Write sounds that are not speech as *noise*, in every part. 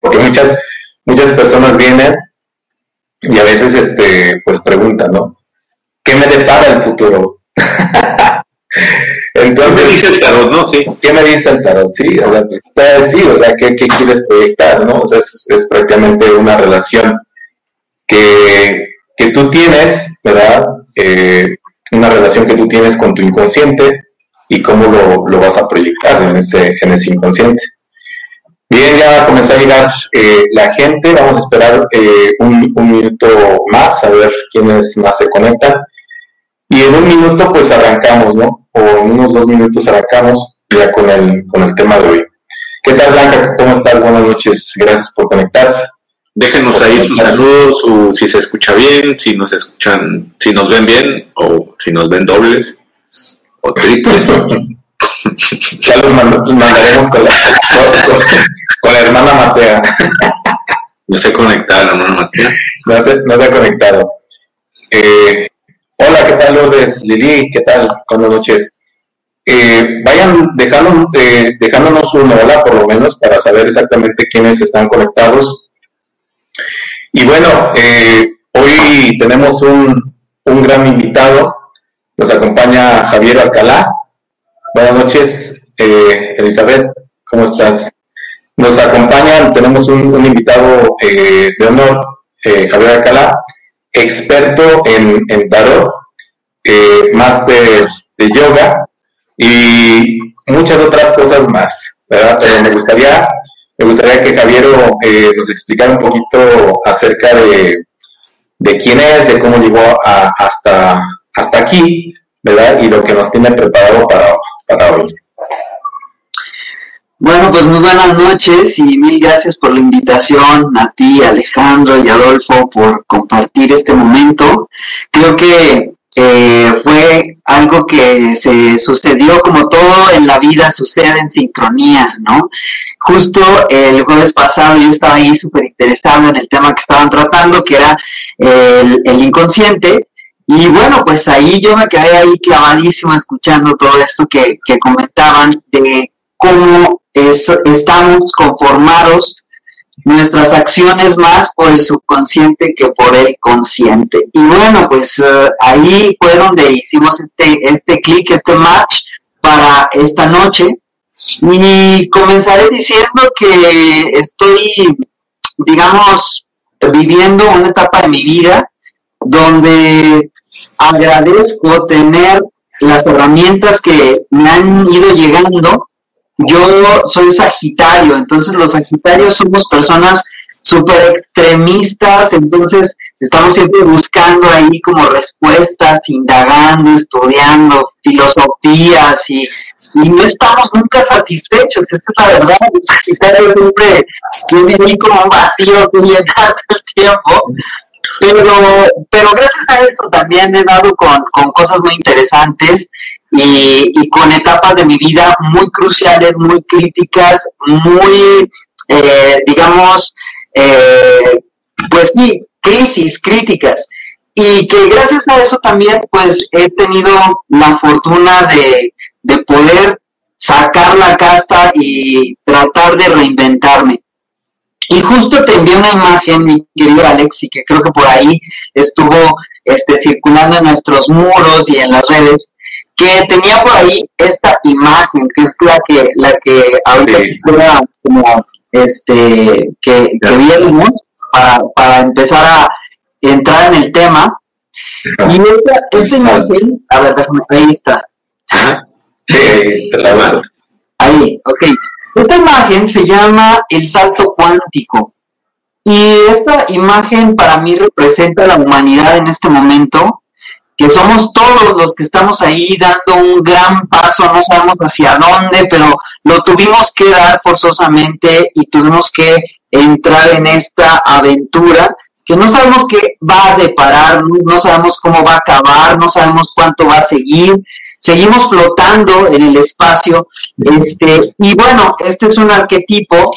porque muchas, muchas personas vienen y a veces este, pues preguntan, ¿no? ¿Qué me depara el futuro? *laughs* Entonces, ¿Qué me dice el tarot, no? Sí. ¿Qué me dice el tarot? Sí, o sea, pues, decir, o sea, ¿qué, ¿qué, quieres proyectar, no? O sea, es, es prácticamente una relación que, que tú tienes, ¿verdad? Eh, una relación que tú tienes con tu inconsciente y cómo lo, lo vas a proyectar en ese, en ese inconsciente. Bien, ya comenzó a llegar eh, la gente. Vamos a esperar eh, un, minuto más a ver quiénes más se conectan. Y en un minuto, pues arrancamos, ¿no? O en unos dos minutos arrancamos ya con el, con el tema de hoy. ¿Qué tal, Blanca? ¿Cómo estás? Buenas noches. Gracias por conectar. Déjenos ahí sus saludos, si se escucha bien, si nos escuchan, si nos ven bien, o si nos ven dobles o triples. *laughs* ya los mandaremos con la, con, la hermana Matea. No se conectado, hermana Matea. No se, no se ha conectado. Eh, hola, ¿qué tal, Lourdes? Lili, ¿qué tal? Buenas noches. Eh, vayan dejando, eh, dejándonos una hola, por lo menos, para saber exactamente quiénes están conectados. Y bueno, hoy tenemos un, un gran invitado. Nos acompaña Javier Alcalá. Buenas noches, eh, Elizabeth, ¿cómo estás? Nos acompañan, tenemos un, invitado eh, de honor, eh, Javier Alcalá, experto en, tarot, máster de yoga y muchas otras cosas más, ¿verdad? Pero me gustaría, me gustaría que Javier nos explicara un poquito acerca de, quién es, de cómo llegó hasta, hasta aquí, ¿verdad? Y lo que nos tiene preparado para, bueno, pues muy buenas noches y mil gracias por la invitación a ti, Alejandro y Adolfo por compartir este momento. Creo que eh, fue algo que se sucedió como todo en la vida sucede en sincronía, ¿no? Justo el jueves pasado yo estaba ahí súper interesado en el tema que estaban tratando, que era el, el inconsciente, y bueno, pues ahí yo me quedé ahí clavadísimo escuchando todo esto que, comentaban de cómo estamos conformados nuestras acciones más por el subconsciente que por el consciente. Y bueno, pues eh, ahí fue donde hicimos este, este clic, este match para esta noche. Y comenzaré diciendo que estoy, digamos, viviendo una etapa de mi vida donde agradezco tener las herramientas que me han ido llegando. Yo soy Sagitario, entonces los Sagitarios somos personas súper extremistas, entonces estamos siempre buscando ahí como respuestas, indagando, estudiando filosofías y, no estamos nunca satisfechos, esa es la verdad, el Sagitario siempre tiene ahí como un vacío *laughs* que el tiempo, pero, pero gracias a eso también he dado con, cosas muy interesantes y, y, con etapas de mi vida muy cruciales, muy críticas, muy, eh, digamos, eh, pues sí, crisis, críticas. Y que gracias a eso también, pues he tenido la fortuna de, de poder sacar la casta y tratar de reinventarme. Y justo te envié una imagen, mi querido Alex, y que creo que por ahí estuvo este, circulando en nuestros muros y en las redes, que tenía por ahí esta imagen, que es la que, la que ahorita quisiera como este que, que viéramos para, para empezar a entrar en el tema. Y esta, esta imagen, a ver, déjame, ahí está. Sí, te la mando. Ahí, ok. Esta imagen se llama el salto cuántico. Y esta imagen para mí representa la humanidad en este momento que somos todos los que estamos ahí dando un gran paso, no sabemos hacia dónde, pero lo tuvimos que dar forzosamente y tuvimos que entrar en esta aventura que no sabemos qué va a deparar, no sabemos cómo va a acabar, no sabemos cuánto va a seguir, seguimos flotando en el espacio, este, y bueno, este es un arquetipo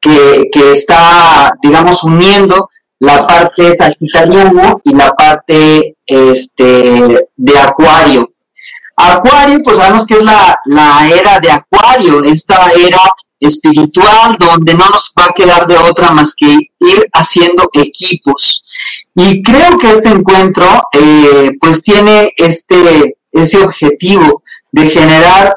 que, que está, digamos, uniendo la parte sagitariana y la parte este, de acuario. Acuario, pues sabemos que es la, la era de acuario, esta era espiritual donde no nos va a quedar de otra más que ir haciendo equipos. Y creo que este encuentro eh, pues tiene este, ese objetivo de generar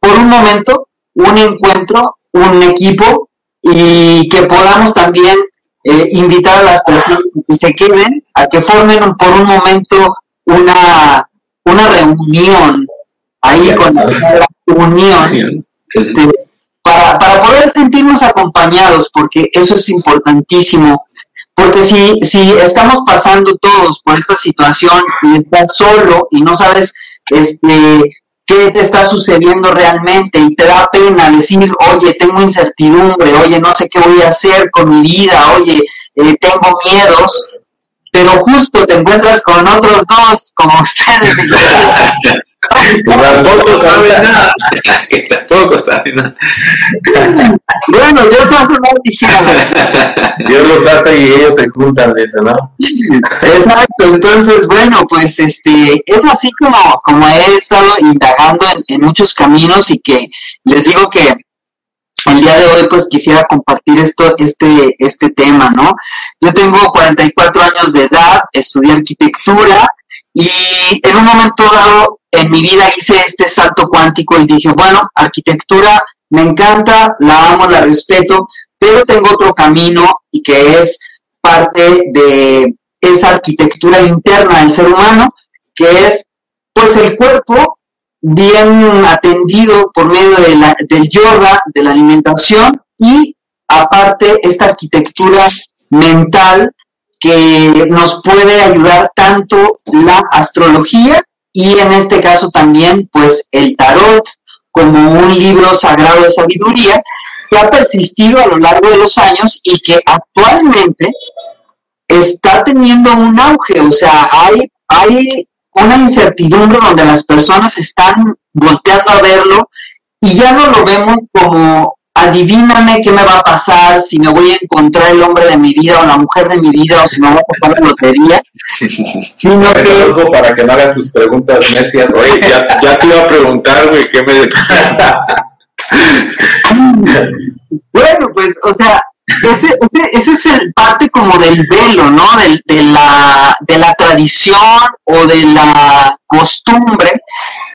por un momento un encuentro, un equipo y que podamos también eh, invitar a las personas a que se queden, a que formen por un momento una, una reunión ahí con la unión. Este, para, para poder sentirnos acompañados, porque eso es importantísimo. Porque si, si estamos pasando todos por esta situación y estás solo y no sabes este, qué te está sucediendo realmente y te da pena decir, oye, tengo incertidumbre, oye, no sé qué voy a hacer con mi vida, oye, eh, tengo miedos, pero justo te encuentras con otros dos, como *laughs* ustedes, *laughs* Tampoco sabe nada. Tampoco sabe nada. Bueno, Dios hace más Dios los hace y ellos se juntan, dice, ¿no? Exacto, entonces, bueno, pues este, es así como, como he estado indagando en, en muchos caminos y que les digo que el día de hoy pues quisiera compartir esto, este, este tema, ¿no? Yo tengo 44 años de edad, estudié arquitectura y en un momento dado en mi vida hice este salto cuántico y dije, bueno, arquitectura me encanta, la amo, la respeto, pero tengo otro camino y que es parte de esa arquitectura interna del ser humano, que es pues el cuerpo bien atendido por medio de la, del yoga, de la alimentación y aparte esta arquitectura mental que nos puede ayudar tanto la astrología y en este caso también pues el tarot como un libro sagrado de sabiduría que ha persistido a lo largo de los años y que actualmente está teniendo un auge, o sea, hay, hay una incertidumbre donde las personas están volteando a verlo y ya no lo vemos como adivíname qué me va a pasar, si me voy a encontrar el hombre de mi vida o la mujer de mi vida o si me voy a sacar la lotería, *laughs* sino que... Algo para que no hagas tus preguntas necias. Oye, ya, ya te iba a preguntar, güey, ¿qué me... *laughs* bueno, pues, o sea, ese, ese, ese es el parte como del velo, ¿no? De, de, la, de la tradición o de la costumbre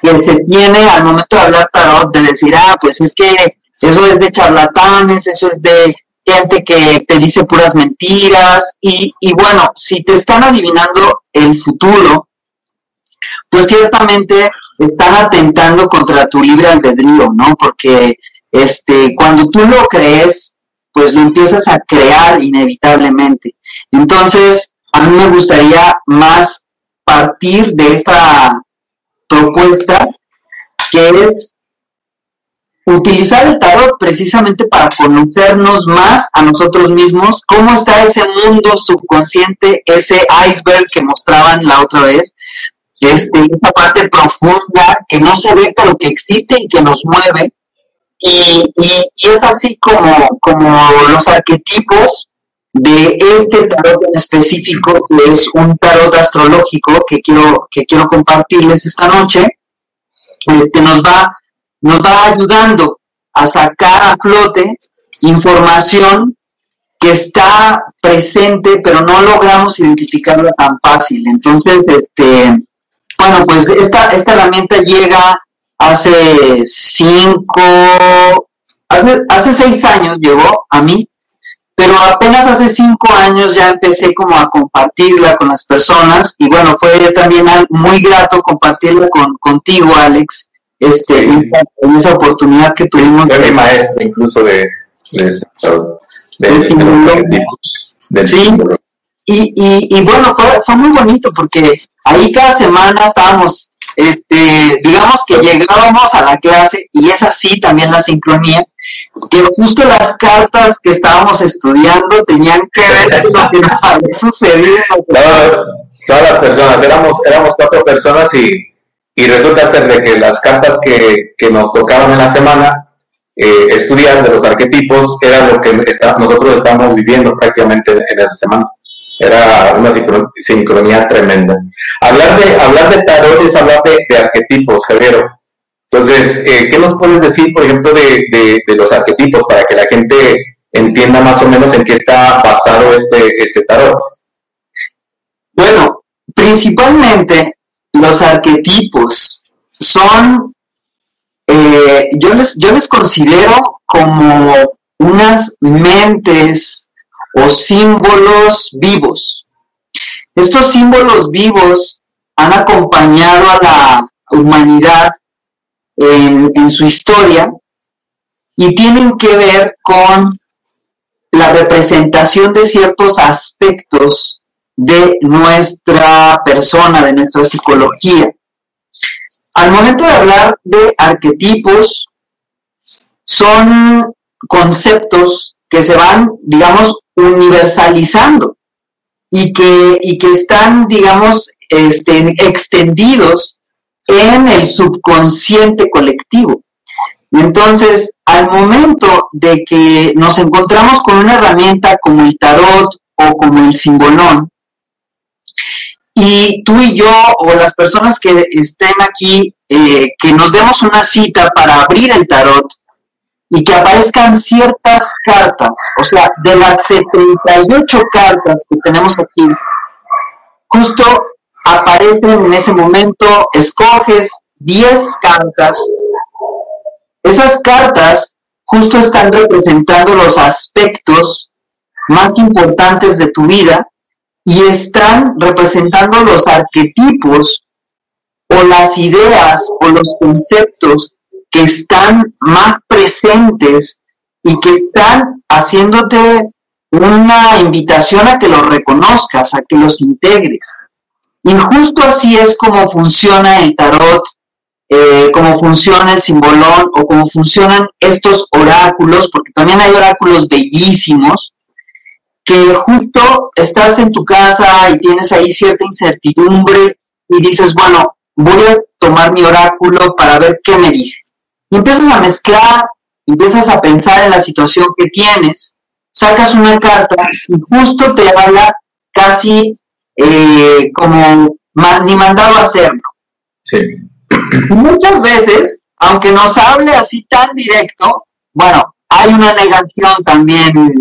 que se tiene al momento de hablar tarot, de decir, ah, pues es que eso es de charlatanes, eso es de gente que te dice puras mentiras y, y bueno, si te están adivinando el futuro, pues ciertamente están atentando contra tu libre albedrío, ¿no? Porque este, cuando tú lo crees, pues lo empiezas a crear inevitablemente. Entonces, a mí me gustaría más partir de esta propuesta que es utilizar el tarot precisamente para conocernos más a nosotros mismos, cómo está ese mundo subconsciente, ese iceberg que mostraban la otra vez, este, esa parte profunda que no se ve pero que existe y que nos mueve. Y, y, es así como, como los arquetipos de este tarot en específico, que es un tarot astrológico que quiero, que quiero compartirles esta noche, este, nos va nos va ayudando a sacar a flote información que está presente, pero no logramos identificarla tan fácil. Entonces, este, bueno, pues esta, esta herramienta llega hace cinco, hace, hace seis años llegó a mí, pero apenas hace cinco años ya empecé como a compartirla con las personas y bueno, fue también muy grato compartirla con, contigo, Alex, este, en esa oportunidad que tuvimos. Fue mi maestra incluso de, de, este, de, sí, y, y, y, bueno, fue, fue muy bonito porque ahí cada semana estábamos, este, digamos que llegábamos a la clase y es así también la sincronía, que justo las cartas que estábamos estudiando tenían que ver con lo que nos había sucedido. *laughs* todas las personas, éramos, éramos cuatro personas y, y resulta ser de que las cartas que, que nos tocaban en la semana eh, estudiar de los arquetipos era lo que está, nosotros estamos viviendo prácticamente en esa semana. Era una sincronía tremenda. Hablar de, de tarot es hablar de, arquetipos, Javier. Entonces, eh, ¿qué nos puedes decir, por ejemplo, de, de, los arquetipos para que la gente entienda más o menos en qué está basado este, este tarot? Bueno, principalmente los arquetipos son, eh, yo, les, yo les considero como unas mentes o símbolos vivos. Estos símbolos vivos han acompañado a la humanidad en, en su historia y tienen que ver con la representación de ciertos aspectos de nuestra persona, de nuestra psicología. Al momento de hablar de arquetipos, son conceptos que se van, digamos, universalizando y que, y que están, digamos, este, extendidos en el subconsciente colectivo. Entonces, al momento de que nos encontramos con una herramienta como el tarot o como el simbolón, y tú y yo o las personas que estén aquí, eh, que nos demos una cita para abrir el tarot y que aparezcan ciertas cartas, o sea, de las 78 cartas que tenemos aquí, justo aparecen en ese momento, escoges 10 cartas, esas cartas justo están representando los aspectos más importantes de tu vida y están representando los arquetipos o las ideas o los conceptos que están más presentes y que están haciéndote una invitación a que los reconozcas, a que los integres. Y justo así es como funciona el tarot, eh, como funciona el simbolón o como funcionan estos oráculos, porque también hay oráculos bellísimos, que justo estás en tu casa y tienes ahí cierta incertidumbre y dices, bueno, voy a tomar mi oráculo para ver qué me dice. Y empiezas a mezclar, empiezas a pensar en la situación que tienes, sacas una carta y justo te habla casi eh, como ni mandado a hacerlo. Sí. Muchas veces, aunque nos hable así tan directo, bueno, hay una negación también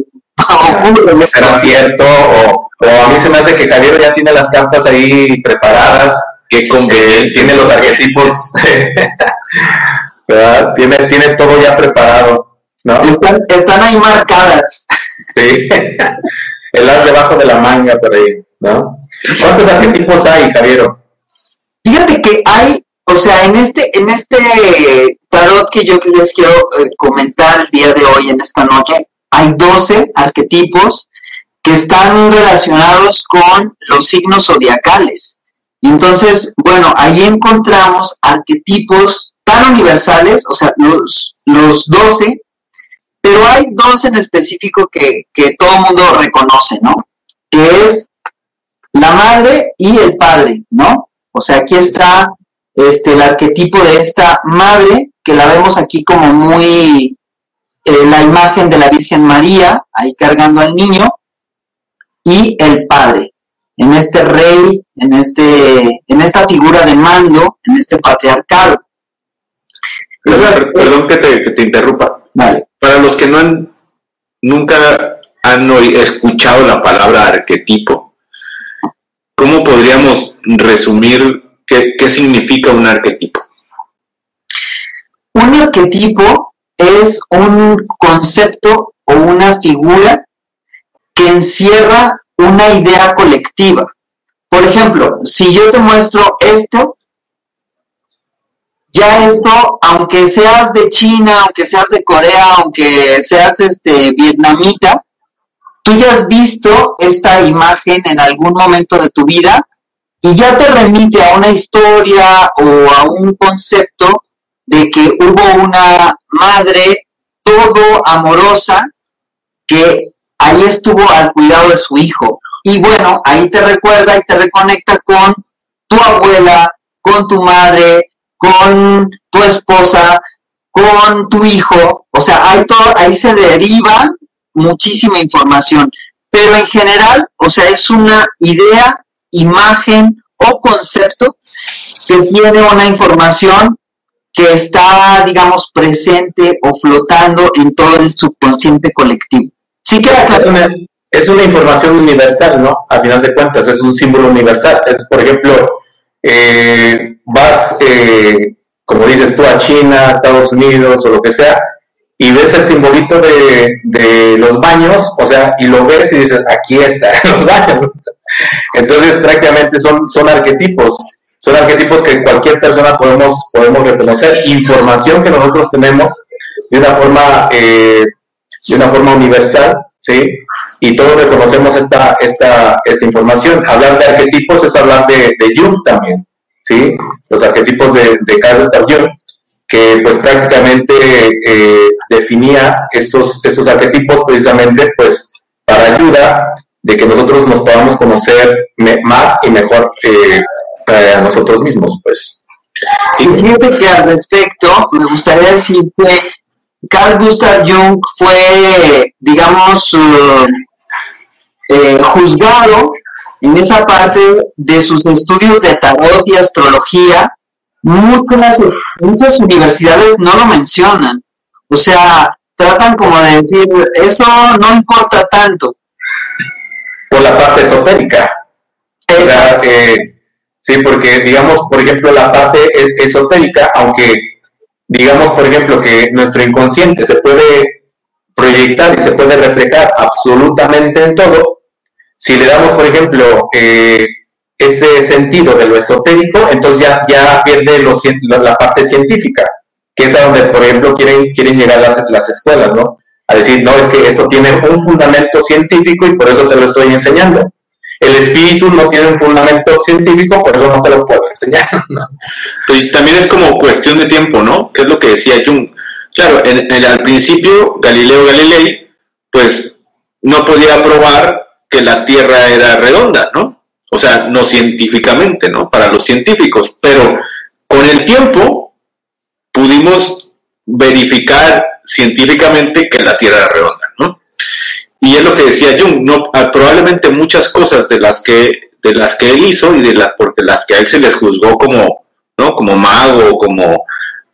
será cierto, o, a mí se me hace que Javier ya tiene las cartas ahí preparadas, que con él tiene los arquetipos, *laughs* ¿verdad? Tiene, tiene todo ya preparado, ¿no? Están, están ahí marcadas. Sí, *laughs* el as debajo de la manga por ahí, ¿no? ¿Cuántos arquetipos hay, Javier? Fíjate que hay, o sea, en este, en este tarot que yo les quiero eh, comentar el día de hoy, en esta noche, hay 12 arquetipos que están relacionados con los signos zodiacales. Entonces, bueno, ahí encontramos arquetipos tan universales, o sea, los, los 12, pero hay dos en específico que, que todo el mundo reconoce, ¿no? Que es la madre y el padre, ¿no? O sea, aquí está este, el arquetipo de esta madre, que la vemos aquí como muy eh, la imagen de la Virgen María, ahí cargando al niño, y el Padre, en este rey, en, este, en esta figura de mando, en este patriarcado. perdón que te, interrumpa. Para los que no han, nunca han escuchado la palabra arquetipo, ¿cómo podríamos resumir qué, qué significa un arquetipo? Un arquetipo es un concepto o una figura que encierra una idea colectiva. Por ejemplo, si yo te muestro esto, ya esto, aunque seas de China, aunque seas de Corea, aunque seas este vietnamita, tú ya has visto esta imagen en algún momento de tu vida y ya te remite a una historia o a un concepto de que hubo una madre todo amorosa que ahí estuvo al cuidado de su hijo. Y bueno, ahí te recuerda y te reconecta con tu abuela, con tu madre, con tu esposa, con tu hijo. O sea, ahí, todo, ahí se deriva muchísima información. Pero en general, o sea, es una idea, imagen o concepto que tiene una información que está, digamos, presente o flotando en todo el subconsciente colectivo. Sí que es, una, es una información universal, ¿no? A final de cuentas, es un símbolo universal. Es, por ejemplo, eh, vas, eh, como dices tú, a China, Estados Unidos o lo que sea, y ves el simbolito de, de, los baños, o sea, y lo ves y dices, aquí está, *laughs* los baños. Entonces, prácticamente son, son arquetipos, son arquetipos que cualquier persona podemos, podemos reconocer, información que nosotros tenemos de una forma, eh, de una forma universal, ¿sí? Y todos reconocemos esta, esta, esta información. Hablar de arquetipos es hablar de, Jung también, ¿sí? Los arquetipos de, de Carlos Jung que pues prácticamente eh, definía estos, estos arquetipos precisamente pues para ayuda de que nosotros nos podamos conocer más y mejor eh, a nosotros mismos, pues. Y fíjate que al respecto me gustaría decir que Carl Gustav Jung fue, digamos, eh, juzgado en esa parte de sus estudios de tarot y astrología muchas, muchas universidades no lo mencionan. O sea, tratan como de decir, eso no importa tanto. Por la parte esotérica. O sea, sí, porque digamos, por ejemplo, la parte esotérica, aunque digamos, por ejemplo, que nuestro inconsciente se puede proyectar y se puede reflejar absolutamente en todo, si le damos, por ejemplo, eh, este sentido de lo esotérico, entonces ya, ya pierde la parte científica, que es a donde, por ejemplo, quieren, quieren llegar las, las escuelas, ¿no? A decir, no, es que esto tiene un fundamento científico y por eso te lo estoy enseñando. El espíritu no tiene un fundamento científico, por eso no te lo puedo enseñar. *laughs* Y también es como cuestión de tiempo, ¿no? Que es lo que decía Jung. Claro, al principio Galileo Galilei, pues no podía probar que la Tierra era redonda, ¿no? o sea, no científicamente, ¿no? Para los científicos, pero con el tiempo pudimos verificar científicamente que la Tierra era redonda. Y es lo que decía Jung, no, ah, probablemente muchas cosas de las que de las que él hizo y de las porque las que a él se les juzgó como, ¿no? Como mago, como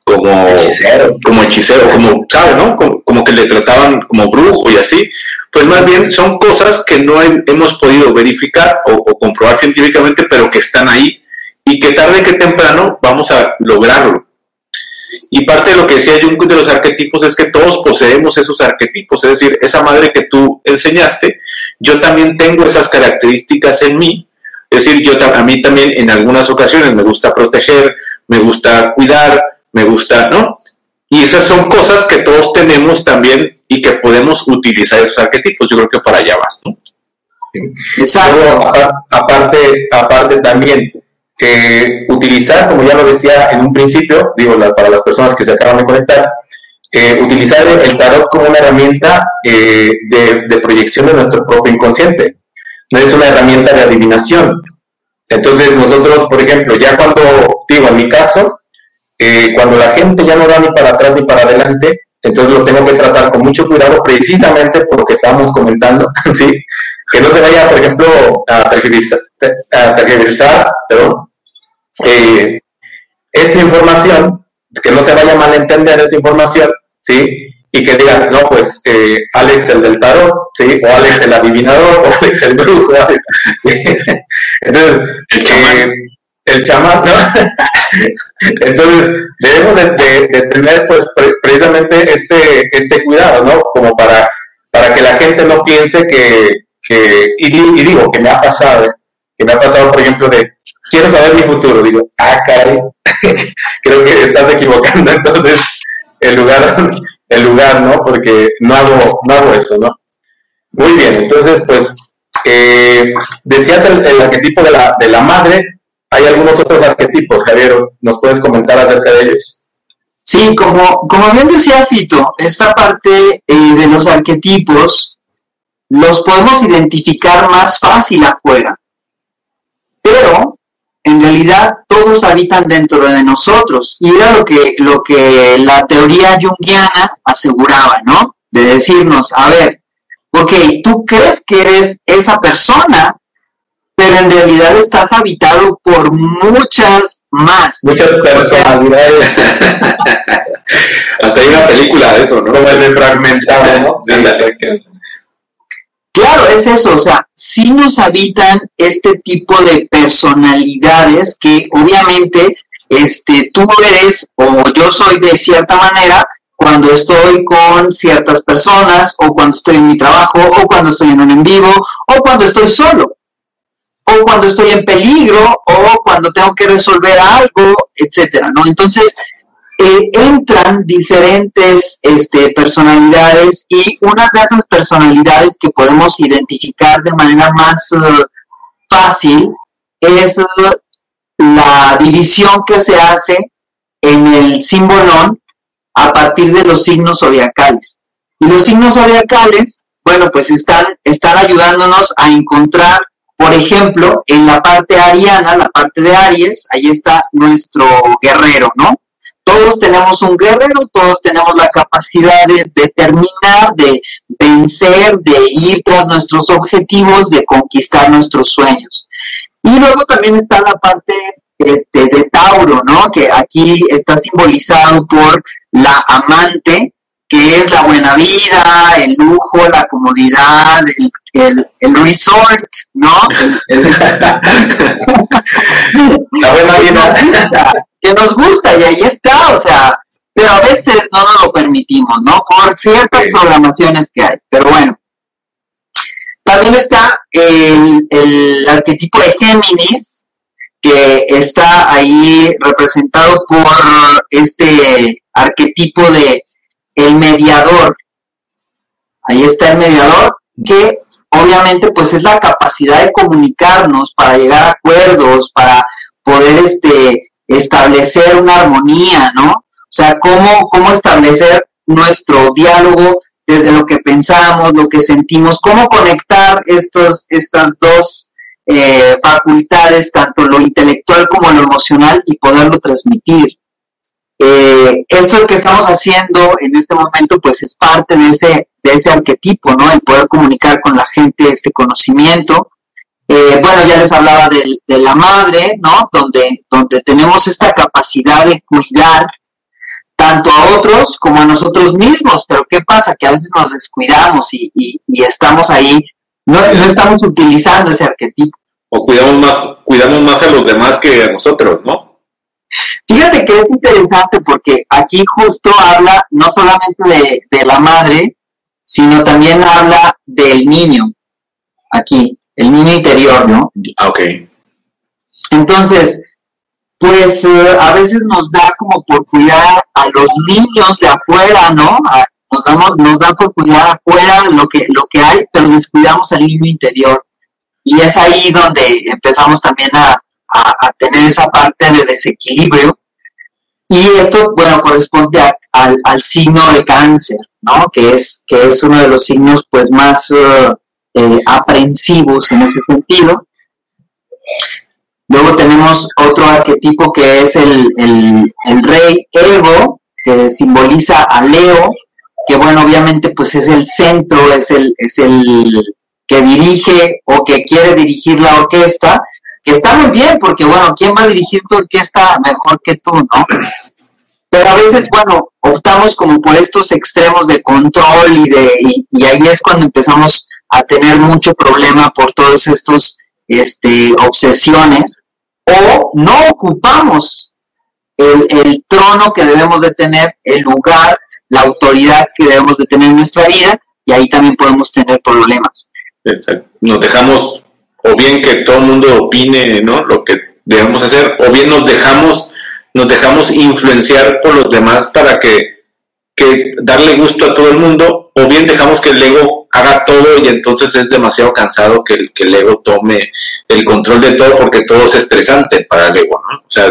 como hechicero, como hechicero, como, ¿sabe, no? Como, como que le trataban como brujo y así pues más bien son cosas que no hemos podido verificar o, comprobar científicamente, pero que están ahí y que tarde que temprano vamos a lograrlo. Y parte de lo que decía Jung de los arquetipos es que todos poseemos esos arquetipos, es decir, esa madre que tú enseñaste, yo también tengo esas características en mí, es decir, yo a mí también en algunas ocasiones me gusta proteger, me gusta cuidar, me gusta, ¿no? Y esas son cosas que todos tenemos también y que podemos utilizar esos arquetipos. Yo creo que para allá vas, ¿no? Exacto. aparte, aparte también, eh, utilizar, como ya lo decía en un principio, digo, para las personas que se acaban de conectar, eh, utilizar el tarot como una herramienta eh, de, de, proyección de nuestro propio inconsciente. No es una herramienta de adivinación. Entonces nosotros, por ejemplo, ya cuando, digo, en mi caso, cuando la gente ya no va ni para atrás ni para adelante, entonces lo tengo que tratar con mucho cuidado precisamente por lo que estábamos comentando, *laughs* ¿sí? Que no se vaya, por ejemplo, a tergiversar, perdón, eh, esta información, que no se vaya a malentender esta información, ¿sí? Y que digan, no, pues eh, Alex el del tarot, ¿sí? O Alex el adivinador, o Alex el brujo. *laughs* Entonces, eh, el chamán, ¿no? *laughs* Entonces, debemos de, tener pues precisamente este, este cuidado, ¿no? Como para, para que la gente no piense que, que y, digo, que me ha pasado, que me ha pasado, por ejemplo, de, quiero saber mi futuro, digo, ah, caray, *laughs* creo que estás equivocando, entonces, el lugar, el lugar, ¿no? Porque no hago, no hago eso, ¿no? Muy bien, entonces, pues, eh, decías el, arquetipo de la, de la madre, hay algunos otros arquetipos, Javier, ¿nos puedes comentar acerca de ellos? Sí, como, como bien decía Fito, esta parte eh, de los arquetipos los podemos identificar más fácil afuera, pero en realidad todos habitan dentro de nosotros y era lo que, lo que la teoría junguiana aseguraba, ¿no? De decirnos, a ver, ok, tú crees que eres esa persona, pero en realidad estás habitado por muchas más. Muchas personalidades. *laughs* Hasta hay una película de eso, ¿no? Como el de fragmentado, ¿no? Sí, es- Claro, es eso, o sea, sí nos habitan este tipo de personalidades que obviamente este, tú eres o yo soy de cierta manera cuando estoy con ciertas personas o cuando estoy en mi trabajo o cuando estoy en un en vivo o cuando estoy solo o cuando estoy en peligro o cuando tengo que resolver algo, etcétera, ¿no? Entonces, eh, entran diferentes este, personalidades y una de esas personalidades que podemos identificar de manera más eh, fácil es eh, la división que se hace en el simbolón a partir de los signos zodiacales. Y los signos zodiacales, bueno, pues están, están ayudándonos a encontrar, por ejemplo, en la parte ariana, la parte de Aries, ahí está nuestro guerrero, ¿no? Todos tenemos un guerrero, todos tenemos la capacidad de determinar, de vencer, de ir tras nuestros objetivos, de conquistar nuestros sueños. Y luego también está la parte este, de Tauro, ¿no? Que aquí está simbolizado por la amante, que es la buena vida, el lujo, la comodidad, el, el, el resort, ¿no? *laughs* *laughs* La buena vida. *laughs* que nos gusta y ahí está, o sea, pero a veces no nos lo permitimos, ¿no? Por ciertas programaciones que hay, pero bueno. También está el, el arquetipo de Géminis, que está ahí representado por este arquetipo de el mediador. Ahí está el mediador, que obviamente pues es la capacidad de comunicarnos para llegar a acuerdos, para poder este establecer una armonía, ¿no? O sea, cómo, cómo establecer nuestro diálogo desde lo que pensamos, lo que sentimos, cómo conectar estos, estas dos eh, facultades, tanto lo intelectual como lo emocional, y poderlo transmitir. Eh, esto que estamos haciendo en este momento, pues es parte de ese, de ese arquetipo, ¿no? El poder comunicar con la gente este conocimiento. Eh, bueno, ya les hablaba de, la madre, ¿no? Donde, donde tenemos esta capacidad de cuidar tanto a otros como a nosotros mismos, pero ¿qué pasa? Que a veces nos descuidamos y, y- y estamos ahí, no, no estamos utilizando ese arquetipo. O cuidamos más, cuidamos más a los demás que a nosotros, ¿no? Fíjate que es interesante porque aquí justo habla no solamente de, de la madre, sino también habla del niño, aquí, el niño interior, ¿no? Ah, ok. Entonces, pues eh, a veces nos da como por cuidar a los niños de afuera, ¿no? A- nos, damos, nos da por cuidar afuera lo que, lo que hay, pero descuidamos al niño interior. Y es ahí donde empezamos también a, a- a tener esa parte de desequilibrio. Y esto, bueno, corresponde a- al, al signo de cáncer, ¿no? Que es, que es uno de los signos pues más eh, eh, aprensivos en ese sentido. Luego tenemos otro arquetipo que es el, el, rey Ego, que simboliza a Leo, que bueno, obviamente pues es el centro, es el, es el que dirige o que quiere dirigir la orquesta, que está muy bien, porque bueno, ¿quién va a dirigir tu orquesta mejor que tú, no? Pero a veces, bueno, optamos como por estos extremos de control y de y ahí es cuando empezamos a tener mucho problema por todos estos este, obsesiones o no ocupamos el, el trono que debemos de tener, el lugar, la autoridad que debemos de tener en nuestra vida y ahí también podemos tener problemas. Exacto. Nos dejamos, o bien que todo el mundo opine, ¿no? Lo que debemos hacer, o bien nos dejamos, nos dejamos influenciar por los demás para que, que darle gusto a todo el mundo, o bien dejamos que el ego haga todo y entonces es demasiado cansado que el, que el ego tome el control de todo porque todo es estresante para el ego, ¿no? O sea,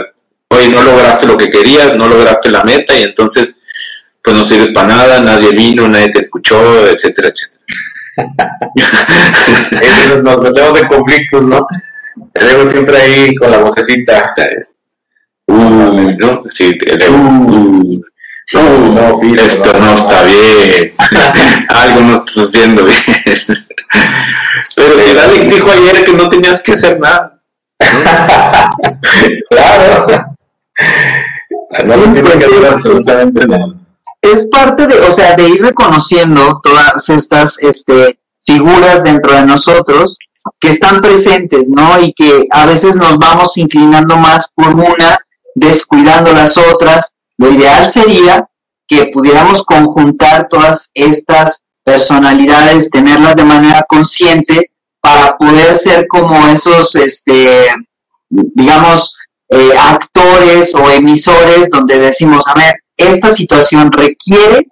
oye, no lograste lo que querías, no lograste la meta y entonces pues no sirves para nada, nadie vino, nadie te escuchó, etcétera, etcétera. *laughs* Nos metemos en conflictos, ¿no? El ego siempre ahí con la vocecita. Uh, ¿no? Sí, el ego. Uh, no, no, fíjate, esto no, está bien. *laughs* Algo no estás haciendo bien. Pero si Alex dijo ayer que no tenías que hacer nada. *laughs* claro. No Sí, pues, es parte de, o sea, de ir reconociendo todas estas este, figuras dentro de nosotros que están presentes, ¿no? Y que a veces nos vamos inclinando más por una, descuidando las otras. Lo ideal sería que pudiéramos conjuntar todas estas personalidades, tenerlas de manera consciente para poder ser como esos, este, digamos, eh, actores o emisores donde decimos, a ver, esta situación requiere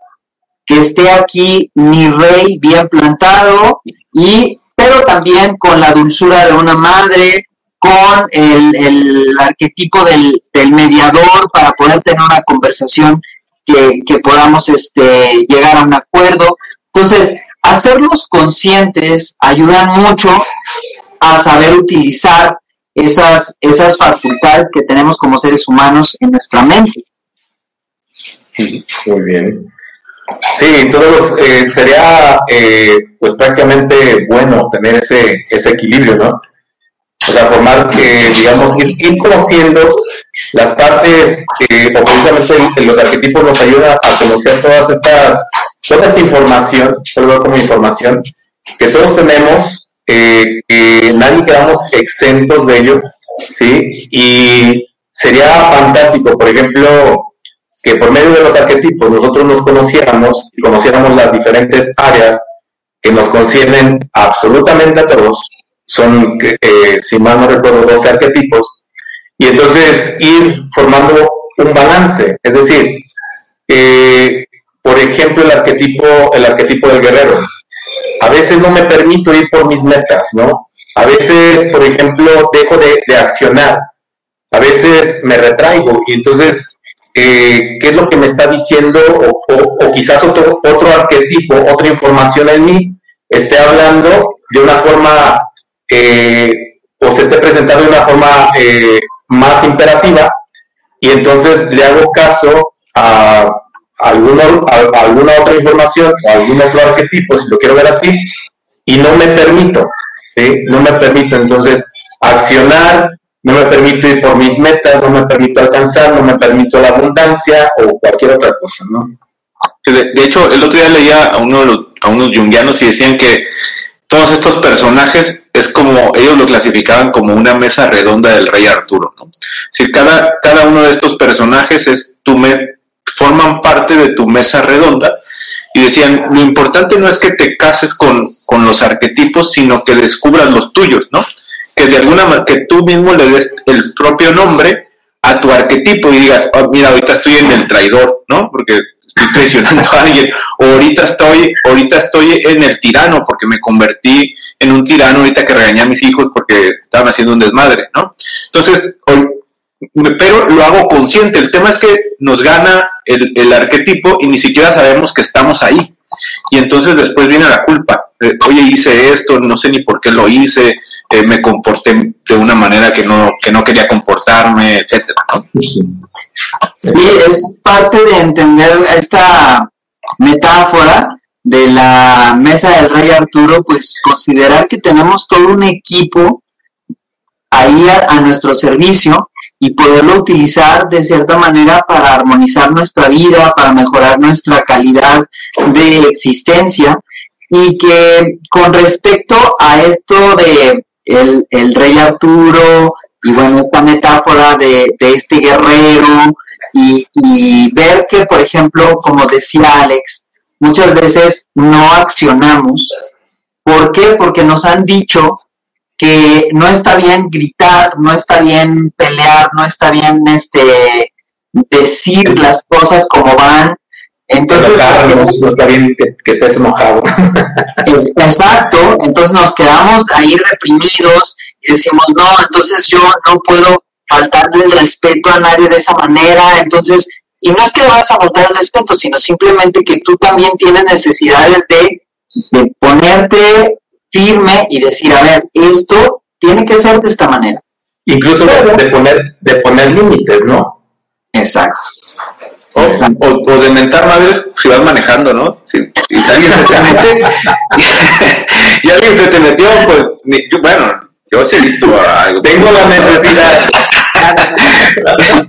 que esté aquí mi rey bien plantado y pero también con la dulzura de una madre, con el, el arquetipo del, del mediador para poder tener una conversación que, que podamos este, llegar a un acuerdo. Entonces, hacerlos conscientes ayuda mucho a saber utilizar esas, esas facultades que tenemos como seres humanos en nuestra mente. Muy bien. Sí, todos eh, sería eh, pues prácticamente bueno tener ese, ese equilibrio, ¿no? O sea, formar, eh, digamos, ir, conociendo las partes, eh, o precisamente el- los arquetipos nos ayuda a conocer todas estas, toda esta información, solo como información, que todos tenemos, eh, que nadie quedamos exentos de ello, ¿sí? Y sería fantástico, por ejemplo, que por medio de los arquetipos nosotros nos conociéramos y conociéramos las diferentes áreas que nos conciernen absolutamente a todos, son, eh, si mal no recuerdo, 12 arquetipos, y entonces ir formando un balance, es decir, eh, por ejemplo, el arquetipo, el arquetipo del guerrero. A veces no me permito ir por mis metas, ¿no? A veces, por ejemplo, dejo de, de accionar. A veces me retraigo y entonces eh, qué es lo que me está diciendo o, o- quizás otro, otro arquetipo, otra información en mí esté hablando de una forma o se esté presentando de una forma eh, más imperativa y entonces le hago caso a alguna, a- alguna otra información o algún otro arquetipo, si lo quiero ver así, y no me permito, no me permito entonces accionar, no me permito ir por mis metas, no me permito alcanzar, no me permito la abundancia o cualquier otra cosa, ¿no? De, hecho, el otro día leía a, uno de a unos yunguianos y decían que todos estos personajes es como ellos lo clasificaban como una mesa redonda del rey Arturo. ¿no? Decir, cada, cada uno de estos personajes es tu me- forman parte de tu mesa redonda y decían, lo importante no es que te cases con, con los arquetipos, sino que descubras los tuyos, ¿no? Que de alguna manera, que tú mismo le des el propio nombre a tu arquetipo y digas, "Oh, mira, ahorita estoy en el traidor, ¿no? Porque estoy a alguien, o ahorita estoy, ahorita estoy en el tirano porque me convertí en un tirano ahorita que regañé a mis hijos porque estaban haciendo un desmadre, ¿no? Entonces, pero lo hago consciente. El tema es que nos gana el arquetipo y ni siquiera sabemos que estamos ahí. Y entonces después viene la culpa. Eh, Oye, hice esto, no sé ni por qué lo hice, eh, me comporté de una manera que no, que no quería comportarme, etcétera. Sí, es parte de entender esta metáfora de la mesa del rey Arturo, pues considerar que tenemos todo un equipo ahí a nuestro servicio y poderlo utilizar de cierta manera para armonizar nuestra vida, para mejorar nuestra calidad de existencia y que con respecto a esto de el, el rey Arturo y bueno, esta metáfora de, de este guerrero y, y ver que, por ejemplo, como decía Alex, muchas veces no accionamos. ¿Por qué? Porque nos han dicho que no está bien gritar, no está bien pelear, no está bien este decir las cosas como van Entonces, Enojarnos, no está bien que, que estés enojado. *laughs* Es- exacto, entonces nos quedamos ahí reprimidos y decimos, no, entonces yo no puedo faltarle el respeto a nadie de esa manera, entonces, y no es que le vas a faltar el respeto, sino simplemente que tú también tienes necesidades de, de ponerte firme y decir, a ver, esto tiene que ser de esta manera. Incluso de poner, de poner límites, ¿no? Exacto. O, o, o de mentar madres si vas manejando, ¿no? Si, si alguien se te mete *laughs* y alguien se te metió, pues, ni- yo- bueno, yo sí he visto algo. Tengo la necesidad. *laughs*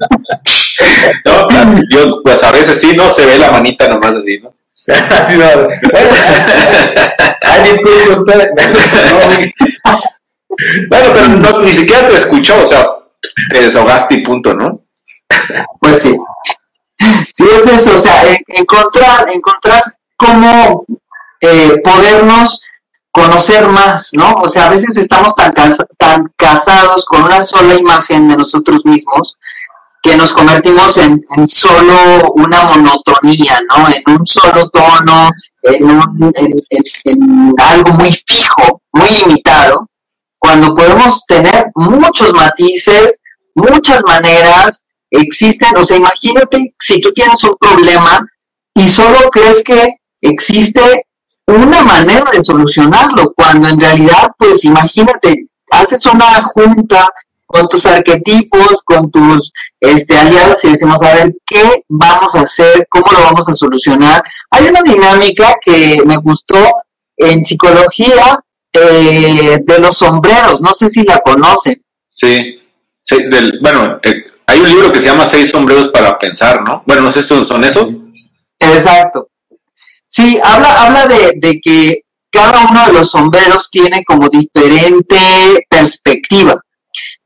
No, yo, pues a veces sí, ¿no? Se ve la manita nomás así, ¿no? *laughs* Así no. Ay, disculpe usted. Bueno, pero no, ni siquiera te escuchó, o sea, te desahogaste y punto, ¿no? Pues sí. Sí, es eso, o sea, en- encontrar, encontrar cómo eh, podernos conocer más, ¿no? O sea, a veces estamos tan, tan casados con una sola imagen de nosotros mismos que nos convertimos en, solo una monotonía, ¿no? En un solo tono, en, un, en- en algo muy fijo, muy limitado, cuando podemos tener muchos matices, muchas maneras, existen, o sea, imagínate si tú tienes un problema y solo crees que existe una manera de solucionarlo, cuando en realidad, pues imagínate, haces una junta con tus arquetipos, con tus este, aliados y decimos, a ver, ¿qué vamos a hacer? ¿Cómo lo vamos a solucionar? Hay una dinámica que me gustó en psicología eh, de los sombreros, no sé si la conocen. Sí. Sí, del, bueno, eh, hay un libro que se llama Seis sombreros para pensar, ¿no? Bueno, no sé si son, esos. Exacto. Sí, habla, habla de, de que cada uno de los sombreros tiene como diferente perspectiva.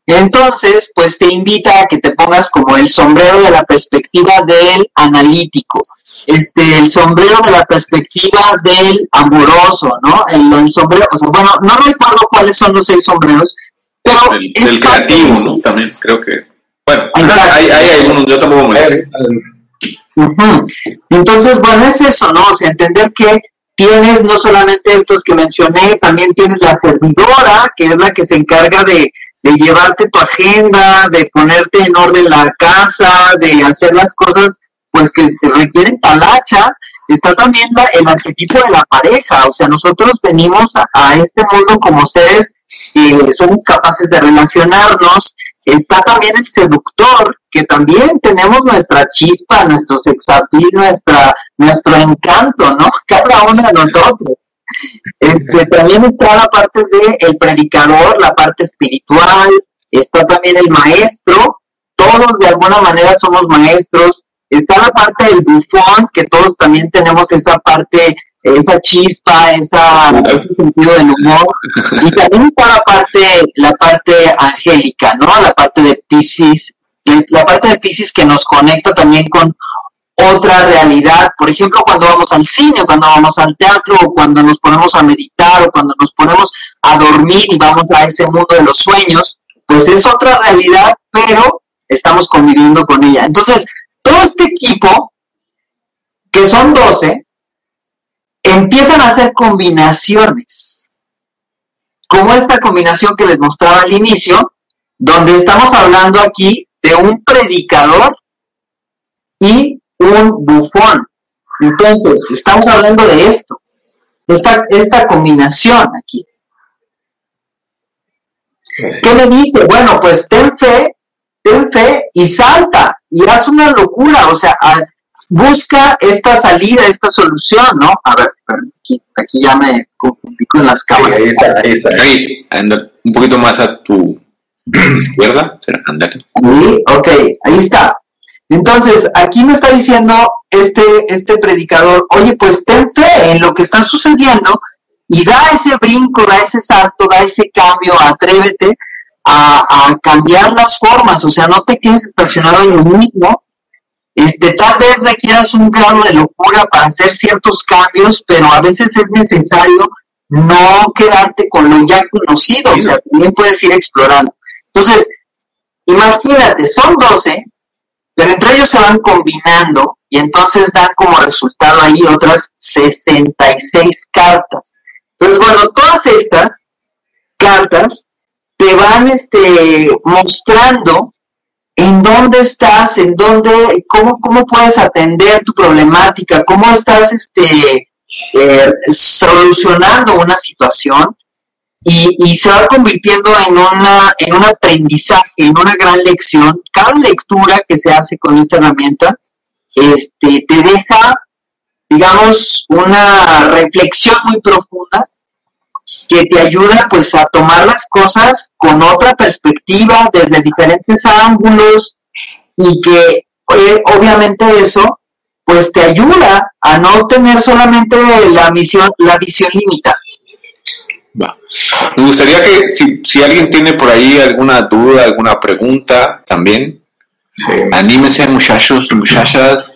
Entonces, pues te invita a que te pongas como el sombrero de la perspectiva del analítico, este, el sombrero de la perspectiva del amoroso, ¿no? El, el sombrero, o sea, bueno, no recuerdo cuáles son los seis sombreros, pero Del, es del parte creativo. ¿no? También creo que. Bueno, Exacto. hay, hay algunos, yo tampoco me. Entonces, bueno, es eso, ¿no? O sea, entender que tienes no solamente estos que mencioné, también tienes la servidora, que es la que se encarga de, de llevarte tu agenda, de ponerte en orden la casa, de hacer las cosas, pues que te requieren talacha. Está también la- el arquetipo de la pareja, o sea, nosotros venimos a, este mundo como seres que somos capaces de relacionarnos. Está también el seductor, que también tenemos nuestra chispa, nuestro sexapil, nuestra, nuestro encanto, ¿no? *laughs* Cada uno de nosotros. Este, también está la parte de el predicador, la parte espiritual, está también el maestro, todos de alguna manera somos maestros, está la parte del bufón, que todos también tenemos esa parte, esa chispa, esa, ese sentido del humor, y también está la parte, la parte angélica, ¿no? La parte de Pisces, la parte de Pisces que nos conecta también con otra realidad. Por ejemplo, cuando vamos al cine, cuando vamos al teatro, o cuando nos ponemos a meditar, o cuando nos ponemos a dormir y vamos a ese mundo de los sueños, pues es otra realidad, pero estamos conviviendo con ella. Entonces, todo este equipo, que son 12, empiezan a hacer combinaciones, como esta combinación que les mostraba al inicio, donde estamos hablando aquí de un predicador y un bufón. Entonces, estamos hablando de esto, esta, esta combinación aquí. ¿Qué me dice? Bueno, pues ten fe, ten fe y salta y haz una locura, o sea, a- busca esta salida, esta solución, ¿no? A ver, aquí, aquí ya me confundí con las Sí, cámaras. ahí está, ahí está. Ahí, anda un poquito más a tu *clears throat* izquierda. Será. Sí, ok, ahí está. Entonces, aquí me está diciendo este, este predicador, oye, pues ten fe en lo que está sucediendo y da ese brinco, da ese salto, da ese cambio, atrévete a, a cambiar las formas, o sea, no te quedes estacionado en lo mismo. Este, tal vez requieras un grado de locura para hacer ciertos cambios, pero a veces es necesario no quedarte con lo ya conocido, o sea, también puedes ir explorando. Entonces, imagínate, son 12, pero entre ellos se van combinando y entonces dan como resultado ahí otras 66 cartas. Entonces, bueno, todas estas cartas te van este, mostrando en dónde estás, en dónde, cómo, cómo puedes atender tu problemática, cómo estás este, eh, solucionando una situación y, y, se va convirtiendo en, una, en un aprendizaje, en una gran lección. Cada lectura que se hace con esta herramienta este, te deja, digamos, una reflexión muy profunda que te ayuda pues a tomar las cosas con otra perspectiva, desde diferentes ángulos y que eh, obviamente eso pues te ayuda a no tener solamente la visión, la visión limitada. Me gustaría que si, si, alguien tiene por ahí alguna duda, alguna pregunta también, sí. anímese muchachos, muchachas.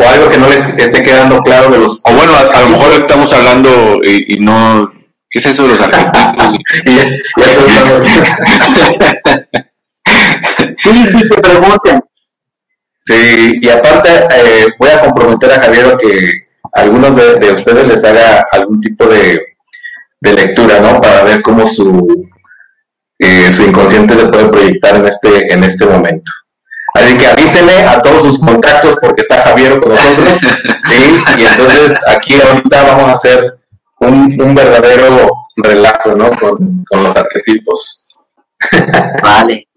O algo que no les esté quedando claro de los... O bueno, a, a lo mejor estamos hablando y, y, no... ¿Qué es eso de los arquetipos? *laughs* *laughs* sí, te pregunten. Sí, y aparte eh, voy a comprometer a Javier a que algunos de, de ustedes les haga algún tipo de, de, lectura, ¿no? Para ver cómo su, eh, su inconsciente se puede proyectar en este, en este momento. Así que avísenle a todos sus contactos porque está Javier con nosotros. Y entonces aquí ahorita vamos a hacer un, un verdadero relajo, ¿no? Con, con los arquetipos. *laughs* Vale.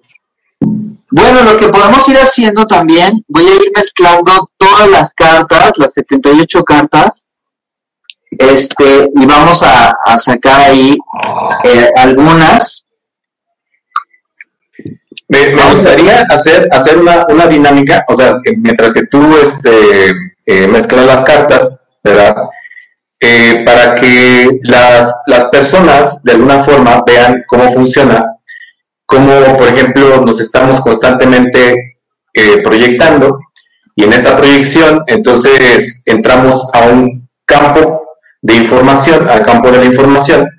Bueno, lo que podemos ir haciendo también, voy a ir mezclando todas las cartas, las 78 cartas, este, y vamos a, a sacar ahí eh, algunas. Me, me, gustaría hacer, hacer una, una, dinámica, o sea, que mientras que tú este, eh, mezclas las cartas, ¿verdad? Eh, para que las, las personas de alguna forma vean cómo funciona cómo, por ejemplo, nos estamos constantemente eh, proyectando y en esta proyección entonces entramos a un campo de información, al campo de la información,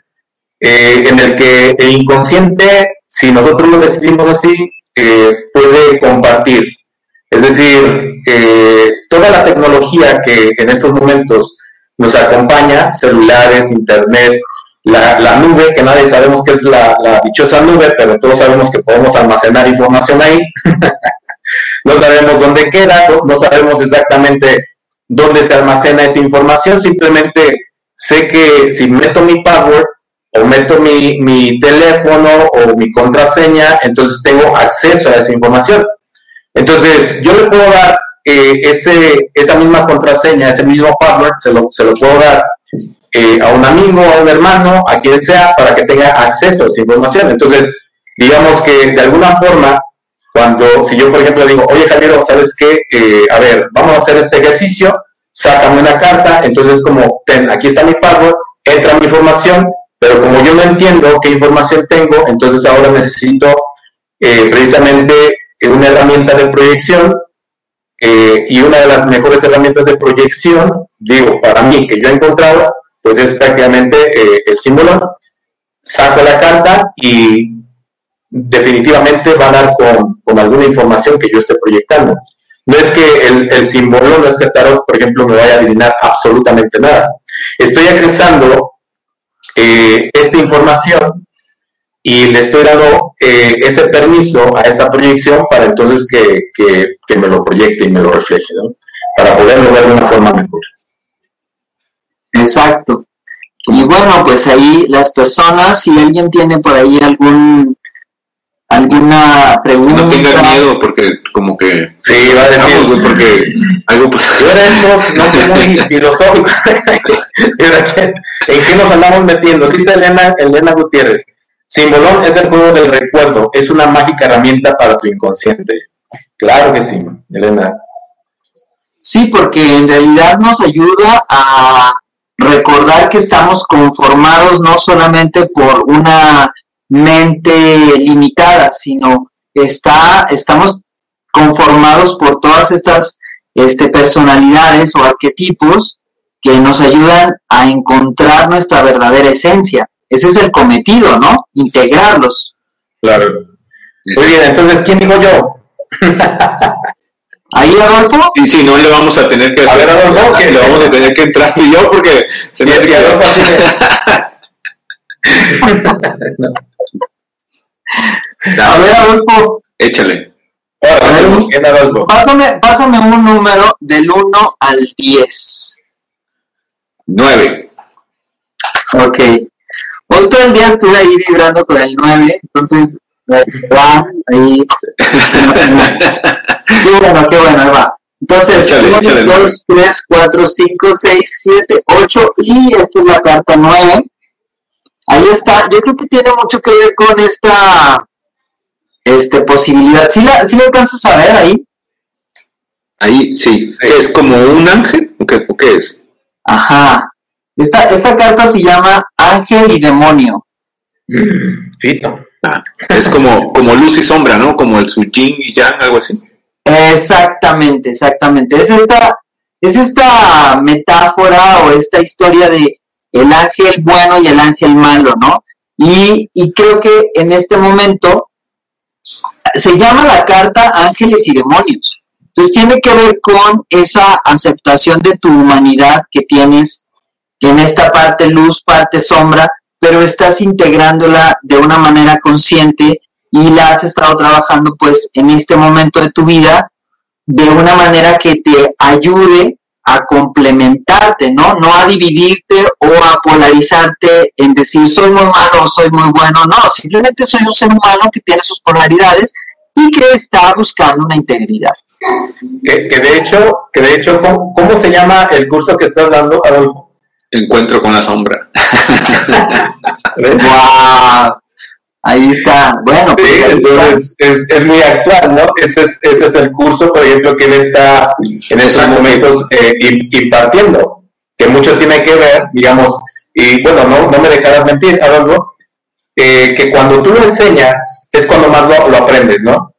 eh, en el que el inconsciente, si nosotros lo decidimos así, eh, puede compartir. Es decir, toda la tecnología que en estos momentos nos acompaña, celulares, internet, la, nube, que nadie sabemos qué es la, la, dichosa nube, pero todos sabemos que podemos almacenar información ahí. *laughs* no sabemos dónde queda, no, no, sabemos exactamente dónde se almacena esa información, simplemente sé que si meto mi password o meto mi, mi teléfono o mi contraseña, entonces tengo acceso a esa información. Entonces, yo le puedo dar eh, ese, esa misma contraseña, ese mismo password, se lo, se lo puedo dar eh, a un amigo, a un hermano, a quien sea, para que tenga acceso a esa información. Entonces, digamos que de alguna forma, cuando, si yo por ejemplo digo, oye Javier, ¿sabes qué? Eh, a ver, vamos a hacer este ejercicio, sácame una carta, entonces como, ten, aquí está mi password, entra mi información, pero como yo no entiendo qué información tengo, entonces ahora necesito eh, precisamente una herramienta de proyección eh, y una de las mejores herramientas de proyección, digo, para mí, que yo he encontrado, pues es prácticamente eh, el símbolo. Saco la carta y definitivamente va a dar con, con, alguna información que yo esté proyectando. No es que el, el símbolo, no es que el por ejemplo, me vaya a adivinar absolutamente nada. Estoy accesando eh, esta información y le estoy dando eh, ese permiso a esa proyección para entonces que, que, que me lo proyecte y me lo refleje, ¿no? para poderlo ver de una forma mejor. Exacto. Y bueno, pues ahí las personas, si alguien tiene por ahí algún alguna pregunta. No tengas miedo porque como que sí va decir güey, porque algo pues yo era no muy *laughs* filosófico. *laughs* En qué nos andamos metiendo dice Elena Elena Gutiérrez Simbolón es el juego del recuerdo es una mágica herramienta para tu inconsciente claro que sí Elena. Sí porque en realidad nos ayuda a recordar que estamos conformados no solamente por una mente limitada, sino está, estamos conformados por todas estas este, personalidades o arquetipos que nos ayudan a encontrar nuestra verdadera esencia. Ese es el cometido, ¿no? Integrarlos. Claro. Muy bien, entonces, ¿quién digo yo? *laughs* ¿Ahí, Adolfo? Y si no, le vamos a tener que... A ver, Adolfo, que le vamos a tener que entrar tú y yo porque se me hace que... *laughs* *laughs* A ver, Adolfo. Échale. Ahora, A ver, bien, Adolfo. Pásame, pásame un número del 1 al 10. Nueve. Ok. Hoy todo el día estuve ahí vibrando con el 9, entonces va ahí. *laughs* Qué bueno, qué bueno, ahí va. Entonces, Échale, 1, échale el 2, 3, 4, 5, 6, 7, 8 y esta es la carta 9. Ahí está. Yo creo que tiene mucho que ver con esta este, posibilidad. ¿Sí la, sí la alcanzas a ver ahí? Ahí, sí. ¿Es como un ángel? ¿O qué, o qué es? Ajá. Esta, esta carta se llama Ángel y Demonio. Mm, Fito. Ah, es como, como luz y sombra, ¿no? Como el su yin y yang, algo así. Exactamente, exactamente. Es esta, es esta metáfora o esta historia de el ángel bueno y el ángel malo, ¿no? Y, y creo que en este momento se llama la carta Ángeles y Demonios. Entonces tiene que ver con esa aceptación de tu humanidad que tienes en esta parte luz, parte sombra, pero estás integrándola de una manera consciente y la has estado trabajando pues en este momento de tu vida de una manera que te ayude a complementarte, ¿no? No a dividirte o a polarizarte en decir soy muy malo o soy muy bueno, no, simplemente soy un ser humano que tiene sus polaridades y que está buscando una integridad. Que, que de hecho, que de hecho ¿cómo, cómo se llama el curso que estás dando, Adolfo? Encuentro con la sombra. *laughs* *laughs* ¡Wow! Ahí está. Bueno, pues Sí, está. entonces es, es muy actual, ¿no? Ese es, ese es el curso, por ejemplo, que él está en esos momentos eh, im- impartiendo, que mucho tiene que ver, digamos, y bueno, no, no me dejarás mentir, Adolfo, eh, que cuando tú lo enseñas es cuando más lo, lo aprendes, ¿no?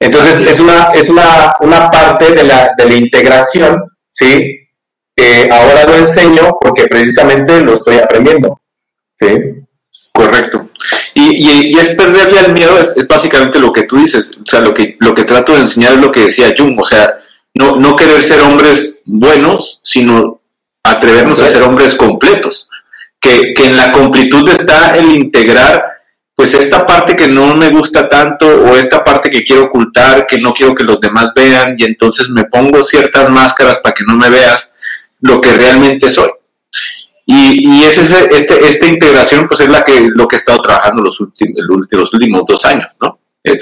Entonces es una, es una, una parte de la, de la integración, ¿sí? Eh, ahora lo enseño porque precisamente lo estoy aprendiendo, ¿sí? Correcto. Y, y- es perderle al miedo, es, es básicamente lo que tú dices. O sea, lo que, lo que trato de enseñar es lo que decía Jung. O sea, no, no querer ser hombres buenos, sino atrevernos a ser hombres completos. Que, que en la completud está el integrar, pues esta parte que no me gusta tanto o esta parte que quiero ocultar, que no quiero que los demás vean, y entonces me pongo ciertas máscaras para que no me veas lo que realmente soy. Y, y es ese- este, esta integración, pues es la que, lo que he estado trabajando los últimos, los últimos dos años, ¿no? Eh,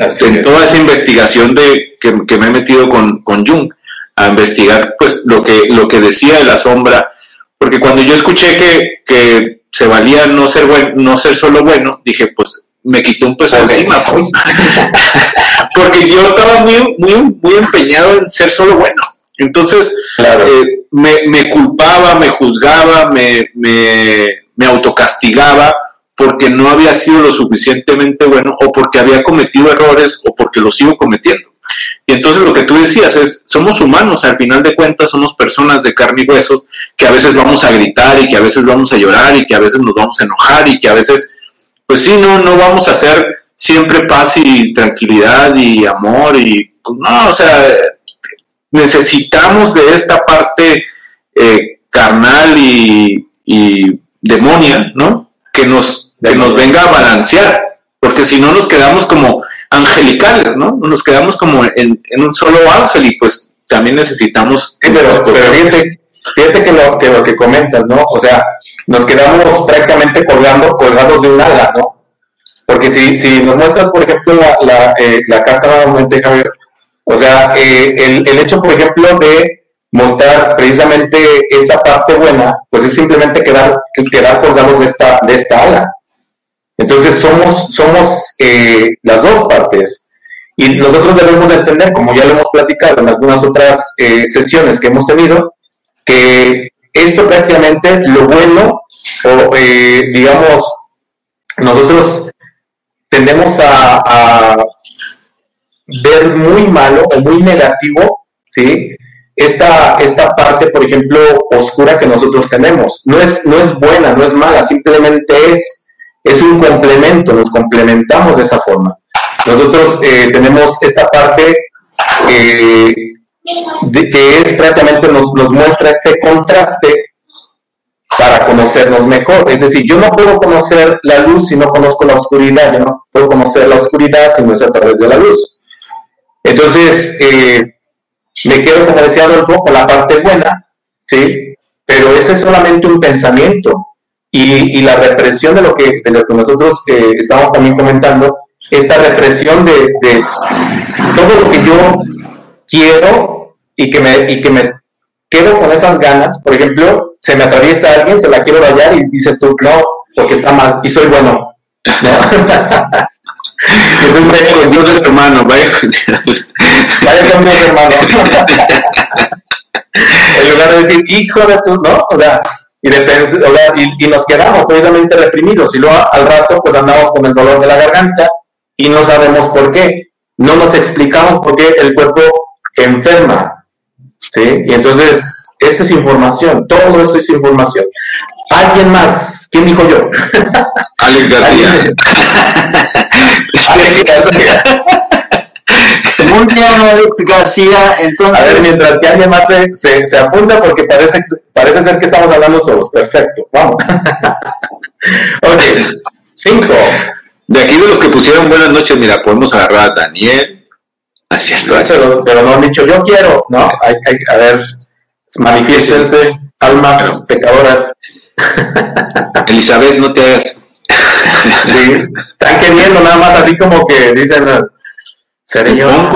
Así en es. toda esa investigación de, que, que me he metido con, con Jung, a investigar pues lo que, lo que decía de la sombra, porque cuando yo escuché que, que se valía no ser, buen, no ser solo bueno, dije, pues me quitó un peso Ok. encima, *laughs* porque yo estaba muy, muy, muy empeñado en ser solo bueno. Entonces, Claro. eh, me, me culpaba, me juzgaba, me, me, me autocastigaba porque no había sido lo suficientemente bueno o porque había cometido errores o porque los sigo cometiendo. Y entonces lo que tú decías es, somos humanos, al final de cuentas somos personas de carne y huesos que a veces vamos a gritar y que a veces vamos a llorar y que a veces nos vamos a enojar y que a veces, pues sí, no, no vamos a hacer siempre paz y tranquilidad y amor y, pues, no, o sea, necesitamos de esta parte eh, carnal y, y demonia, ¿no? Que nos, que nos venga a balancear, porque si no nos quedamos como angelicales, ¿no? Nos quedamos como en, en un solo ángel y pues también necesitamos... Sí, pero, pero fíjate, fíjate que, lo, que lo que comentas, ¿no? O sea, nos quedamos prácticamente colgando, colgados de un ala, ¿no? Porque si, si nos muestras, por ejemplo, la, la, eh, la carta nuevamente, Javier, o sea, eh, el, hecho, por ejemplo, de mostrar precisamente esta parte buena, pues es simplemente quedar, quedar colgados de esta, de esta ala. Entonces somos, somos eh, las dos partes. Y nosotros debemos de entender, como ya lo hemos platicado en algunas otras eh, sesiones que hemos tenido, que esto prácticamente lo bueno, o eh, digamos, nosotros tendemos a, ver muy malo o muy negativo, ¿sí? Esta, esta parte, por ejemplo, oscura que nosotros tenemos. No es, no es buena, no es mala, simplemente es, es un complemento, nos complementamos de esa forma. nosotros eh, tenemos esta parte eh, que es prácticamente nos, nos muestra este contraste para conocernos mejor. Es decir, yo no puedo conocer la luz si no conozco la oscuridad, yo no puedo conocer la oscuridad si no es a través de la luz. Entonces, eh, me quedo, como decía Adolfo, con la parte buena, ¿sí? Pero ese es solamente un pensamiento. Y, y la represión de lo que, de lo que nosotros eh, estamos también comentando, esta represión de, de, todo lo que yo quiero y que, me, y que me quedo con esas ganas. Por ejemplo, se me atraviesa alguien, se la quiero rayar y dices tú, no, porque está mal y soy bueno. *laughs* ¿No? Vaya con Dios, hermano, vaya con Dios. Vaya con Dios, hermano. en lugar de decir, hijo de tu, ¿no? O sea, y, de, o sea, y, y, nos quedamos precisamente reprimidos y luego al rato pues andamos con el dolor de la garganta y no sabemos por qué. No nos explicamos por qué el cuerpo enferma. ¿Sí? Y entonces, esta es información, todo esto es información. ¿Alguien más? ¿Quién dijo yo? *laughs* Alex García. Alex *laughs* García. Muy bien, Alex García. Entonces, A ver, mientras que alguien más se, se, se apunta, porque parece, parece ser que estamos hablando solos. Perfecto, vamos. *laughs* ok, cinco. De aquí de los que pusieron buenas noches, mira, podemos agarrar a Daniel. Así es, Pero, pero no han dicho yo quiero, ¿no? Hay, hay, a ver, manifiéstense, almas pecadoras. *laughs* Elizabeth, no te hagas. Sí, están queriendo nada más así como que dicen,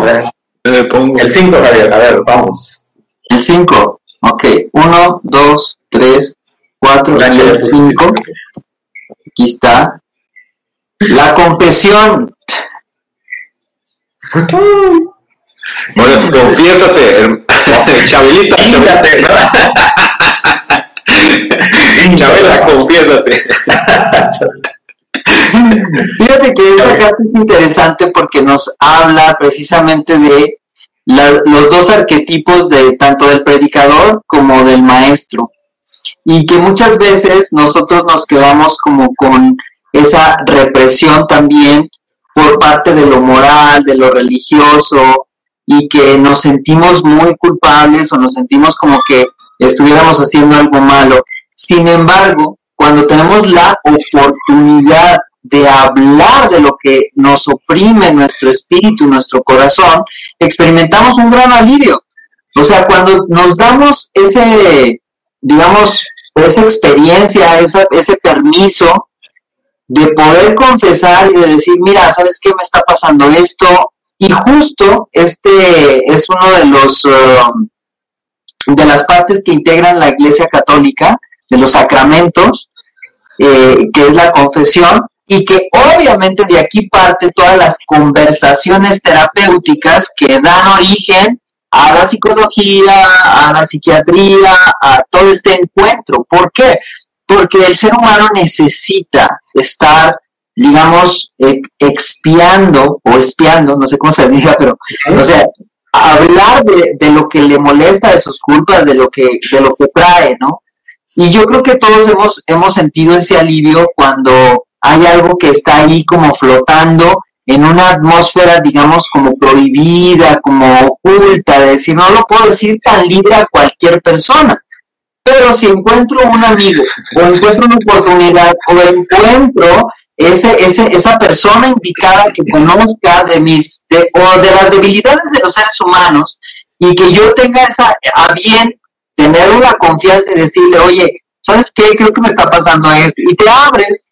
ver. Me pongo. El 5, Javier, a ver, vamos. el 5. Ok. 1, 2, 3, 4 y Daniel, el 5. Aquí está. La confesión. Sí, confiésate, herm- *laughs* Chabelita, *laughs* Chabela, confiésate. *laughs* Fíjate que esta carta es interesante porque nos habla precisamente de la- los dos arquetipos de tanto del predicador como del maestro. Y que muchas veces nosotros nos quedamos como con esa represión también por parte de lo moral, de lo religioso, y que nos sentimos muy culpables o nos sentimos como que estuviéramos haciendo algo malo. Sin embargo, cuando tenemos la oportunidad de hablar de lo que nos oprime nuestro espíritu, nuestro corazón, experimentamos un gran alivio. O sea, cuando nos damos ese, digamos, esa experiencia, esa, ese permiso de poder confesar y de decir, mira, ¿sabes qué me está pasando esto? Y justo este es uno de los um, de las partes que integran la Iglesia Católica, de los sacramentos, eh, que es la confesión, y que obviamente de aquí parte todas las conversaciones terapéuticas que dan origen a la psicología, a la psiquiatría, a todo este encuentro. ¿Por qué? Porque el ser humano necesita estar, digamos, eh, expiando o espiando, no sé cómo se diga, pero, o sea, hablar de, de, lo que le molesta, de sus culpas, de lo que, de lo que trae, ¿no? Y yo creo que todos hemos, hemos sentido ese alivio cuando hay algo que está ahí como flotando en una atmósfera, digamos, como prohibida, como oculta, de decir, no lo puedo decir tan libre a cualquier persona. Pero si encuentro un amigo, o encuentro una oportunidad, o encuentro ese, ese, esa persona indicada que conozca de mis, de, o de las debilidades de los seres humanos, y que yo tenga esa, a bien tener una confianza y decirle, oye, ¿sabes qué? Creo que me está pasando esto. Y te abres,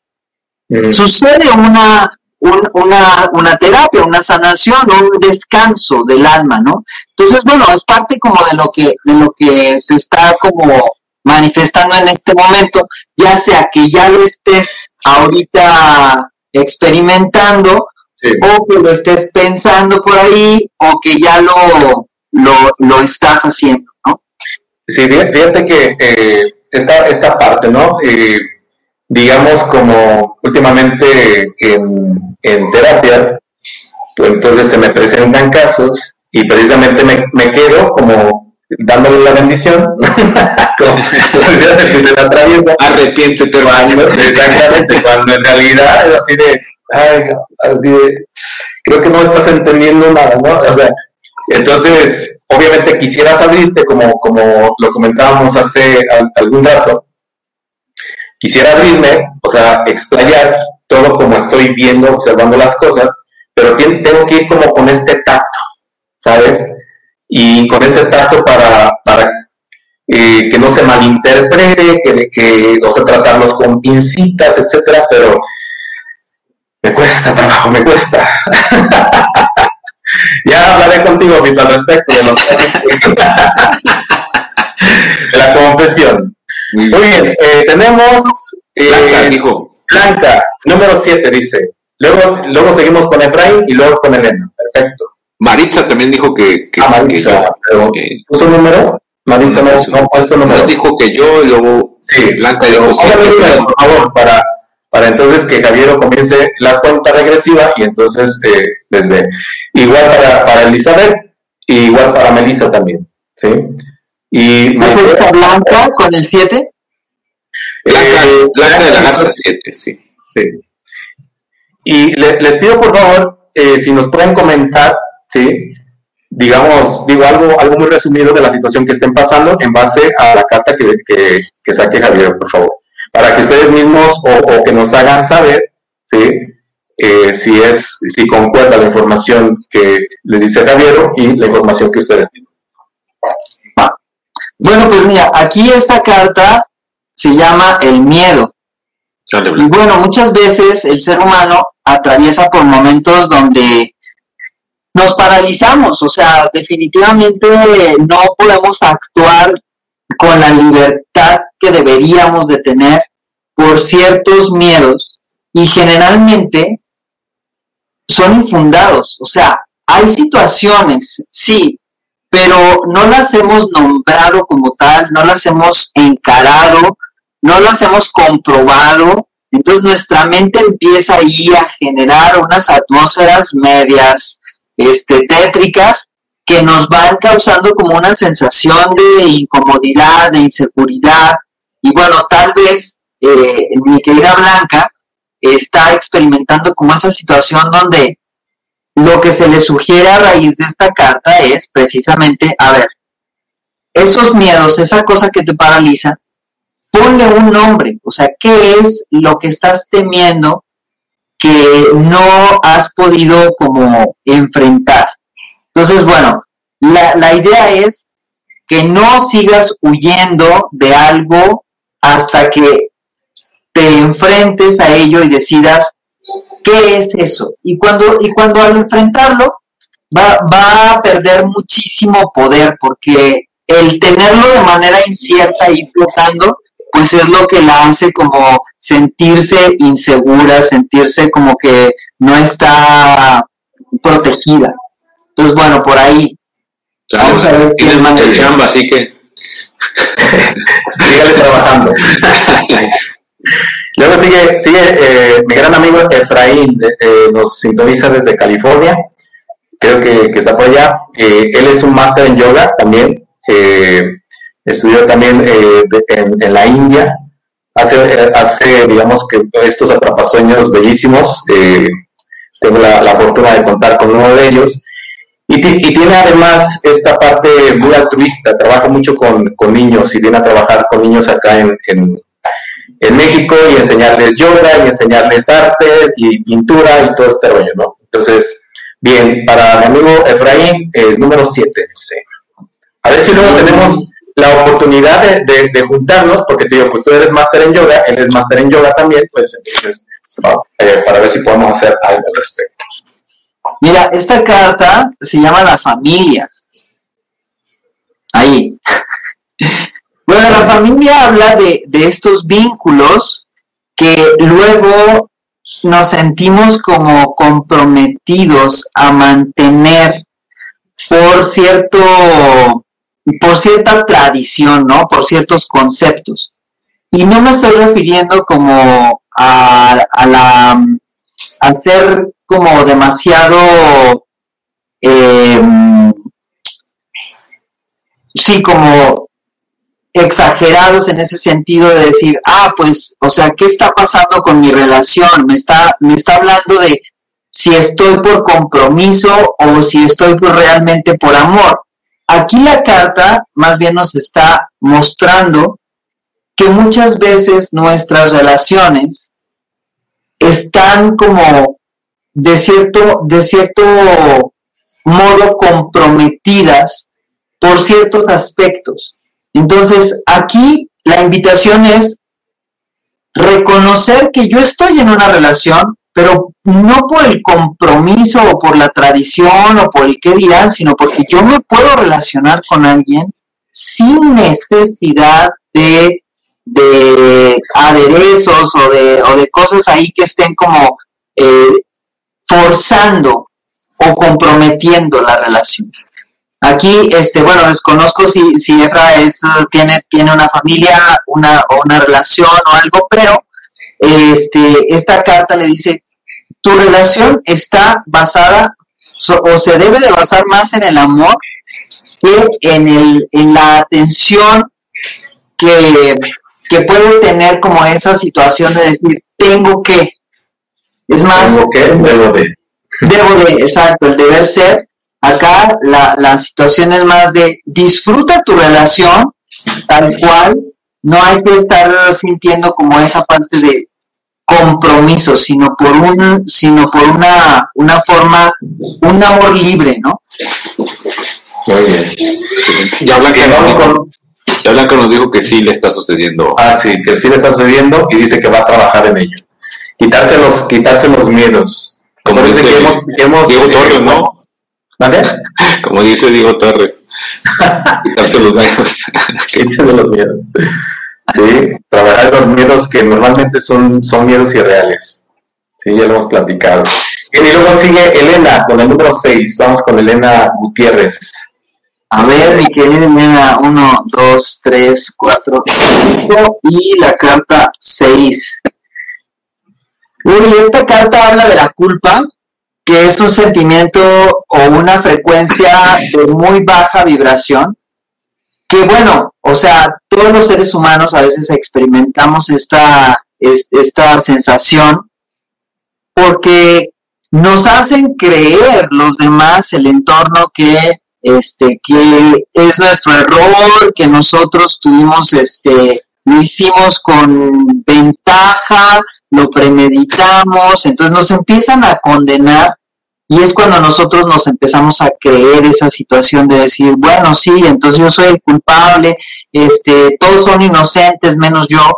mm. sucede una, un, una, una terapia, una sanación, un descanso del alma, ¿no? Entonces, bueno, es parte como de lo que, de lo que se está como manifestando en este momento, ya sea que ya lo estés ahorita experimentando, sí. o que lo estés pensando por ahí, o que ya lo, lo, lo estás haciendo. Sí, fíjate que eh, esta, esta parte, ¿no? Eh, digamos como últimamente en, en terapias, pues entonces se me presentan casos y precisamente me, me quedo como dándole la bendición, *laughs* como que se me atraviesa. Arrepiéntete, exactamente, cuando en realidad es así de, ay, así de, creo que no estás entendiendo nada, ¿no? O sea, entonces, obviamente quisieras abrirte, como, como lo comentábamos hace algún rato, quisiera abrirme, o sea, explayar todo como estoy viendo, observando las cosas, pero tengo que ir como con este tacto, ¿sabes? Y con este tacto para, para eh, que no se malinterprete, que, que, o sea, tratarlos con pincitas, etcétera, pero me cuesta trabajo, me cuesta. *laughs* ya hablaré contigo, Vito, al respecto de los *laughs* de la confesión. Muy bien, eh, tenemos eh, Blanca, dijo. Blanca, número 7 dice. Luego, luego seguimos con Efraín y luego con Elena. Perfecto. Maritza también dijo que. que ah, Maritza, pero ¿puso un número? Maritza no, no, puesto número. dijo que yo y luego. Sí, Blanca dijo. Por favor, para, para entonces que Javier comience la cuenta regresiva y entonces eh, desde. Igual para, para Elizabeth y igual para Melissa también. ¿Sí? Y esta Blanca con el 7? Blanca, eh, Blanca de la Gata 7, sí. sí. Y les pido por favor, eh, si nos pueden comentar, ¿sí? digamos, digo algo, algo muy resumido de la situación que estén pasando en base a la carta que, que, que saque Javier, por favor, para que ustedes mismos o, que nos hagan saber, ¿sí? Eh, si es, si concuerda la información que les dice Javier y la información que ustedes tienen. Bueno, pues mira, aquí esta carta se llama el miedo. Y bueno, muchas veces el ser humano atraviesa por momentos donde nos paralizamos, o sea, definitivamente no podemos actuar con la libertad que deberíamos de tener por ciertos miedos y generalmente son infundados, o sea, hay situaciones, sí, pero no las hemos nombrado como tal, no las hemos encarado, no las hemos comprobado, entonces nuestra mente empieza ahí a generar unas atmósferas medias este, tétricas que nos van causando como una sensación de incomodidad, de inseguridad, y bueno, tal vez eh, mi querida Blanca está experimentando como esa situación donde lo que se le sugiere a raíz de esta carta es precisamente, a ver, esos miedos, esa cosa que te paraliza, ponle un nombre, o sea, ¿qué es lo que estás temiendo que no has podido como enfrentar? Entonces, bueno, la, la idea es que no sigas huyendo de algo hasta que te enfrentes a ello y decidas ¿Qué es eso? Y cuando, y cuando al enfrentarlo va, va a perder muchísimo poder porque el tenerlo de manera incierta y flotando, pues es lo que la hace como sentirse insegura, sentirse como que no está protegida. Entonces, bueno, por ahí. Vamos a ver Tiene el chamba, así que. Sígale trabajando. Luego sigue, sigue eh, mi gran amigo Efraín, eh, nos sintoniza desde California, creo que, está por allá. Eh, él es un máster en yoga también, estudió también en, la India, hace, hace, digamos que estos atrapasueños bellísimos, tengo la, fortuna de contar con uno de ellos. Y, tiene además esta parte muy altruista, trabaja mucho con, niños y viene a trabajar con niños acá en en México y enseñarles yoga y enseñarles artes y pintura y todo este rollo, ¿no? Entonces, bien, para mi amigo Efraín, el número 7 dice. A ver si luego tenemos la oportunidad de, juntarnos, porque te digo, pues tú eres máster en yoga, él es máster en yoga también, pues entonces, eh, para ver si podemos hacer algo al respecto. Mira, esta carta se llama La Familia. Ahí. *laughs* Bueno, la familia habla de, estos vínculos que luego nos sentimos como comprometidos a mantener por cierto, por cierta tradición, ¿no? Por ciertos conceptos. Y no me estoy refiriendo como a, la a ser como demasiado eh, sí como exagerados en ese sentido de decir, ah, pues, o sea, ¿qué está pasando con mi relación? Me está, me está hablando de si estoy por compromiso o si estoy realmente por amor. Aquí la carta más bien nos está mostrando que muchas veces nuestras relaciones están como de cierto, de cierto modo comprometidas por ciertos aspectos. Entonces, aquí la invitación es reconocer que yo estoy en una relación, pero no por el compromiso o por la tradición o por el qué dirán, sino porque yo me puedo relacionar con alguien sin necesidad de, de aderezos o de, o de cosas ahí que estén como eh, forzando o comprometiendo la relación. Aquí, este, bueno, desconozco si, si Efra es, tiene, tiene una familia, una, o una relación o algo, pero este, esta carta le dice, tu relación está basada o se debe de basar más en el amor que en, el, en la atención que, que puede tener como esa situación de decir, tengo que. Es más, Tengo que, debo de. debo de, exacto, el deber ser. Acá la, la situación es más de disfruta tu relación tal cual, no hay que estar sintiendo como esa parte de compromiso, sino por un, sino por una, una forma, un amor libre, ¿no? Muy bien. Ya Blanca, Que nos vamos dijo, con. ya Blanca nos dijo que sí le está sucediendo. Ah, sí, que sí le está sucediendo y dice que va a trabajar en ello. Quitarse los, quitarse los miedos. Como dice que hemos, que hemos Diego eh, Torres, ¿no? ¿Vale? *laughs* Como dice Diego Torres. *laughs* Quitarse los miedos. *laughs* Quítense los miedos. Sí, trabajar los miedos que normalmente son, son miedos irreales. Sí, ya lo hemos platicado. Y luego sigue Elena con el número 6. Vamos con Elena Gutiérrez. A ver, mi querida nena, 1, 2, 3, 4, 5 y la carta 6. Uy, esta carta habla de la culpa, que es un sentimiento o una frecuencia de muy baja vibración, que bueno, o sea, todos los seres humanos a veces experimentamos esta, es- esta sensación porque nos hacen creer los demás, el entorno, que este que es nuestro error, que nosotros tuvimos este lo hicimos con ventaja, lo premeditamos, entonces nos empiezan a condenar y es cuando nosotros nos empezamos a creer esa situación de decir, bueno, sí, entonces yo soy el culpable, este, todos son inocentes menos yo,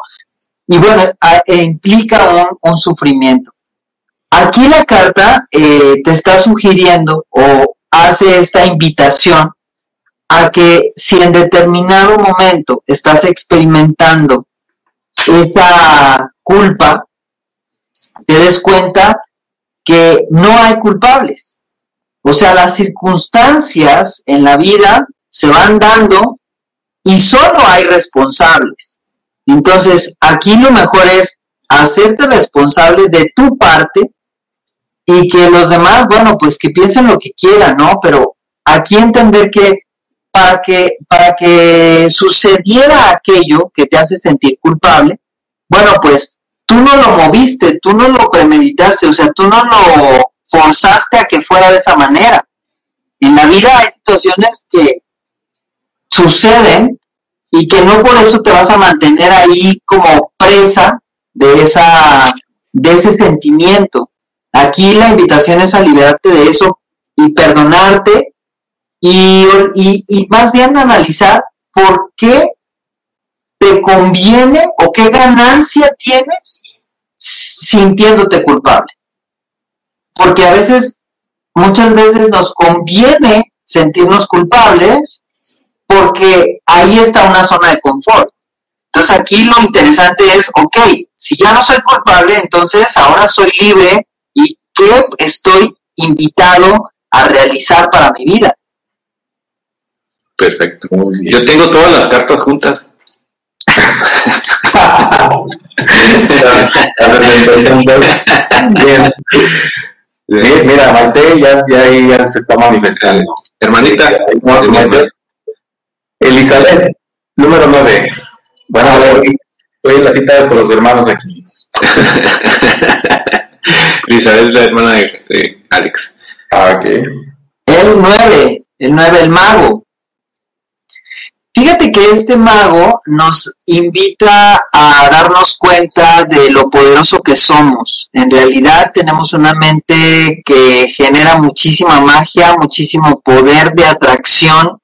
y bueno, e implica un, un sufrimiento. Aquí la carta eh, te está sugiriendo o hace esta invitación a que si en determinado momento estás experimentando esa culpa, te des cuenta que no hay culpables. O sea, las circunstancias en la vida se van dando y solo hay responsables. Entonces, aquí lo mejor es hacerte responsable de tu parte y que los demás, bueno, pues que piensen lo que quieran, ¿no? Pero aquí entender que para que para que sucediera aquello que te hace sentir culpable, bueno, pues tú no lo moviste, tú no lo premeditaste, o sea, tú no lo forzaste a que fuera de esa manera. En la vida hay situaciones que suceden y que no por eso te vas a mantener ahí como presa de esa de ese sentimiento. Aquí la invitación es a liberarte de eso y perdonarte y, y, y más bien analizar por qué te conviene o qué ganancia tienes sintiéndote culpable. Porque a veces, muchas veces nos conviene sentirnos culpables porque ahí está una zona de confort. Entonces aquí lo interesante es, ok, si ya no soy culpable, entonces ahora soy libre y qué estoy invitado a realizar para mi vida. Perfecto. Muy bien. Yo tengo todas las cartas juntas. Bien. Sí, mira, Maite ya, ya, ya se está manifestando. Hermanita, No, Sí, Maite. Elizabeth, Número 9. Bueno, a ver, estoy en la cita con los hermanos aquí. *laughs* Es la hermana de, Alex. Ah, ok. El 9, el 9, el mago. Fíjate que este mago nos invita a darnos cuenta de lo poderoso que somos. En realidad tenemos una mente que genera muchísima magia, muchísimo poder de atracción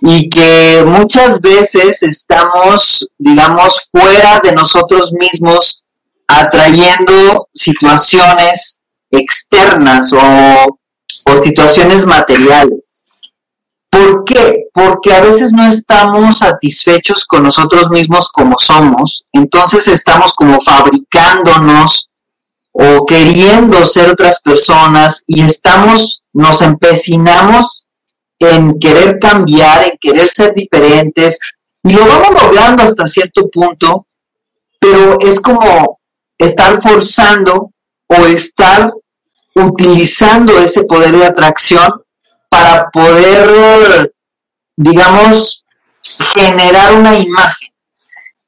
y que muchas veces estamos, digamos, fuera de nosotros mismos atrayendo situaciones externas o, situaciones materiales. ¿Por qué? Porque a veces no estamos satisfechos con nosotros mismos como somos, entonces estamos como fabricándonos o queriendo ser otras personas y estamos, nos empecinamos en querer cambiar, en querer ser diferentes y lo vamos logrando hasta cierto punto, pero es como estar forzando o estar utilizando ese poder de atracción para poder, digamos, generar una imagen.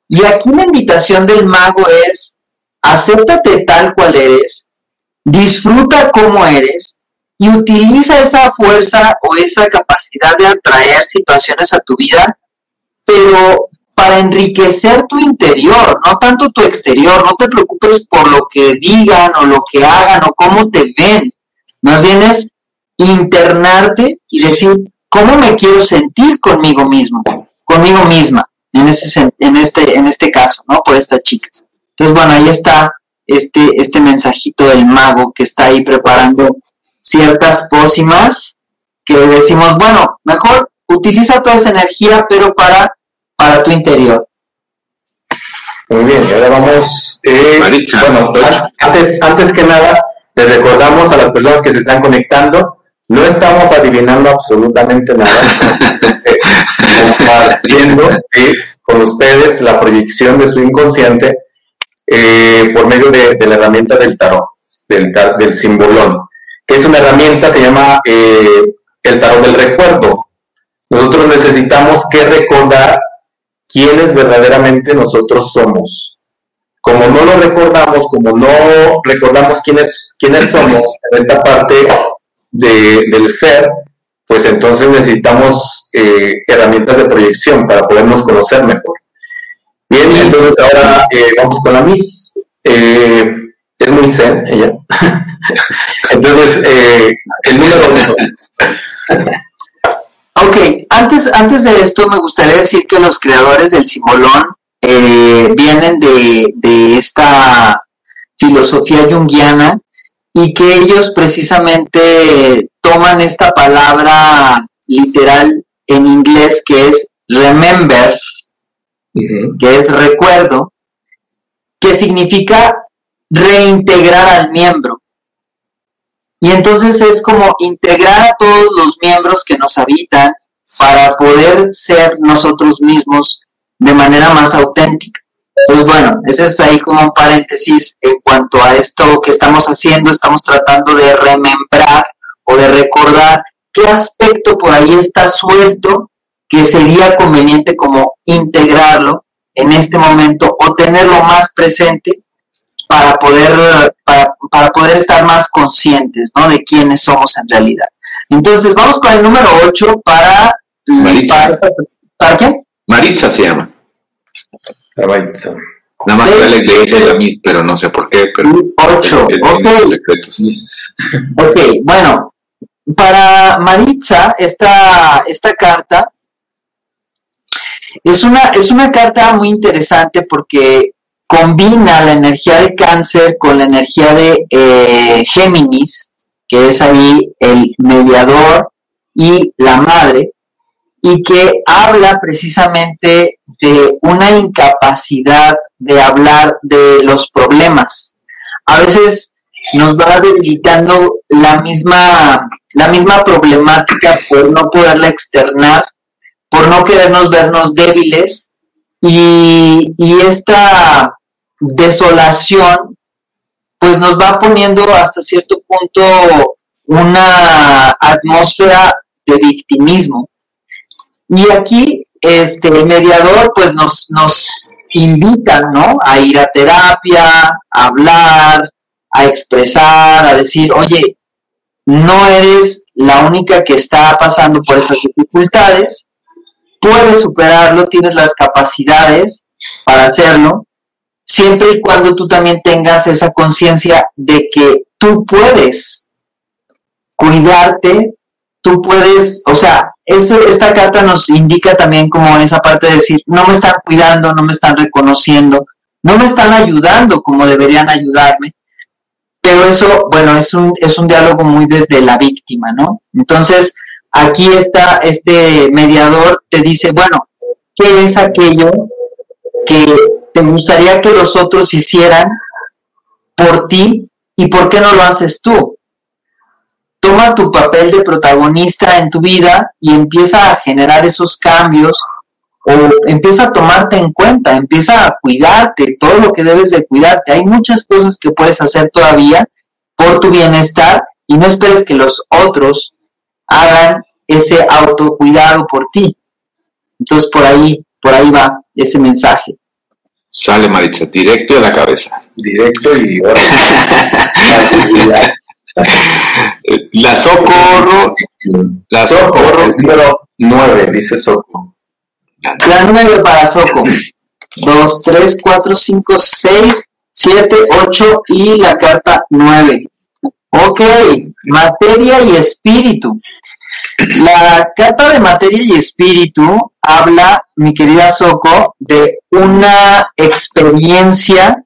Y aquí la invitación del mago es, acéptate tal cual eres, disfruta como eres y utiliza esa fuerza o esa capacidad de atraer situaciones a tu vida, pero para enriquecer tu interior, no tanto tu exterior, no te preocupes por lo que digan o lo que hagan o cómo te ven, más bien es internarte y decir, ¿cómo me quiero sentir conmigo mismo, conmigo misma, en, ese, en, este, en este caso, ¿no? Por esta chica. Entonces, bueno, ahí está este, este mensajito del mago que está ahí preparando ciertas pócimas que decimos, bueno, mejor utiliza toda esa energía, pero para, para tu interior. Muy bien, y ahora vamos. Eh, bueno, antes, antes que nada, les recordamos a las personas que se están conectando no estamos adivinando absolutamente nada, *laughs* compartiendo con ustedes la proyección de su inconsciente eh, por medio de, la herramienta del tarot, del, del simbolón, que es una herramienta, se llama eh, el tarot del recuerdo. Nosotros necesitamos que recordar quiénes verdaderamente nosotros somos. Como no lo recordamos, como no recordamos quiénes, quiénes somos en esta parte del ser, pues entonces necesitamos eh, herramientas de proyección para podernos conocer mejor. Bien, entonces ahora eh, vamos con la Miss. Eh, es muy zen ella. *laughs* entonces, el número *laughs* ok, antes, antes de esto me gustaría decir que los creadores del simbolón vienen de, de esta filosofía junguiana y que ellos precisamente toman esta palabra literal en inglés que es remember, que es recuerdo, que significa reintegrar al miembro. Y entonces es como integrar a todos los miembros que nos habitan para poder ser nosotros mismos de manera más auténtica. Entonces, bueno, ese es ahí como un paréntesis en cuanto a esto que estamos haciendo, estamos tratando de remembrar o de recordar qué aspecto por ahí está suelto que sería conveniente como integrarlo en este momento o tenerlo más presente para poder, para, poder estar más conscientes ¿no? de quiénes somos en realidad. Entonces, vamos con el número 8 para... Maritza. ¿Para, ¿para quién? Maritza se llama. Nada más que Alex le dice la mis, pero no sé por qué. Pero 8, ok. Ok, bueno, para Maritza, esta, esta carta es una, es una carta muy interesante porque combina la energía de cáncer con la energía de eh, Géminis, que es ahí el mediador y la madre, y que habla precisamente de una incapacidad de hablar de los problemas. A veces nos va debilitando la misma, la misma problemática por no poderla externar, por no querernos vernos débiles y, y esta desolación pues nos va poniendo hasta cierto punto una atmósfera de victimismo y aquí este, el mediador pues nos, nos invita, ¿no? A ir a terapia, a hablar, a expresar, a decir, oye, no eres la única que está pasando por esas dificultades, puedes superarlo, tienes las capacidades para hacerlo, siempre y cuando tú también tengas esa conciencia de que tú puedes cuidarte, tú puedes, o sea, esta carta nos indica también como esa parte de decir, no me están cuidando, no me están reconociendo, no me están ayudando como deberían ayudarme, pero eso, bueno, es un, es un diálogo muy desde la víctima, ¿no? Entonces, aquí está este mediador, te dice, bueno, ¿qué es aquello que te gustaría que los otros hicieran por ti y por qué no lo haces tú? Toma tu papel de protagonista en tu vida y empieza a generar esos cambios o empieza a tomarte en cuenta, empieza a cuidarte, todo lo que debes de cuidarte. Hay muchas cosas que puedes hacer todavía por tu bienestar y no esperes que los otros hagan ese autocuidado por ti. Entonces por ahí, por ahí va ese mensaje. Sale Maritza, directo de la cabeza. Directo y *laughs* La socorro. La socorro. número 9, dice Soco. La 9 para Soco. 2, 3, 4, 5, 6, 7, 8 y la carta 9. Ok, materia y espíritu. La carta de materia y espíritu habla, mi querida Soco, de una experiencia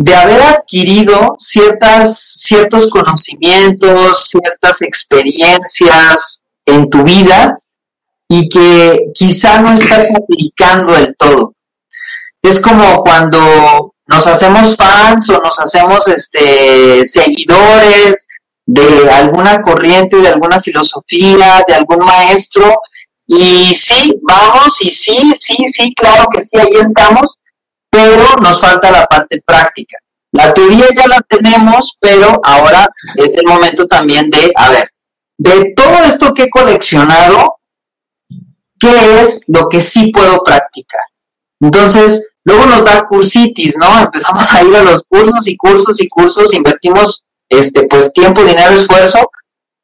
de haber adquirido ciertas, ciertos conocimientos, ciertas experiencias en tu vida y que quizá no estás aplicando del todo. Es como cuando nos hacemos fans o nos hacemos este, seguidores de alguna corriente, de alguna filosofía, de algún maestro, y sí, vamos, y sí, sí, sí, claro que sí, ahí estamos, pero nos falta la parte práctica. La teoría ya la tenemos, pero ahora es el momento también de, a ver, de todo esto que he coleccionado, ¿qué es lo que sí puedo practicar? Entonces, luego nos da cursitis, ¿no? Empezamos a ir a los cursos y cursos y cursos, invertimos este pues tiempo, dinero, esfuerzo,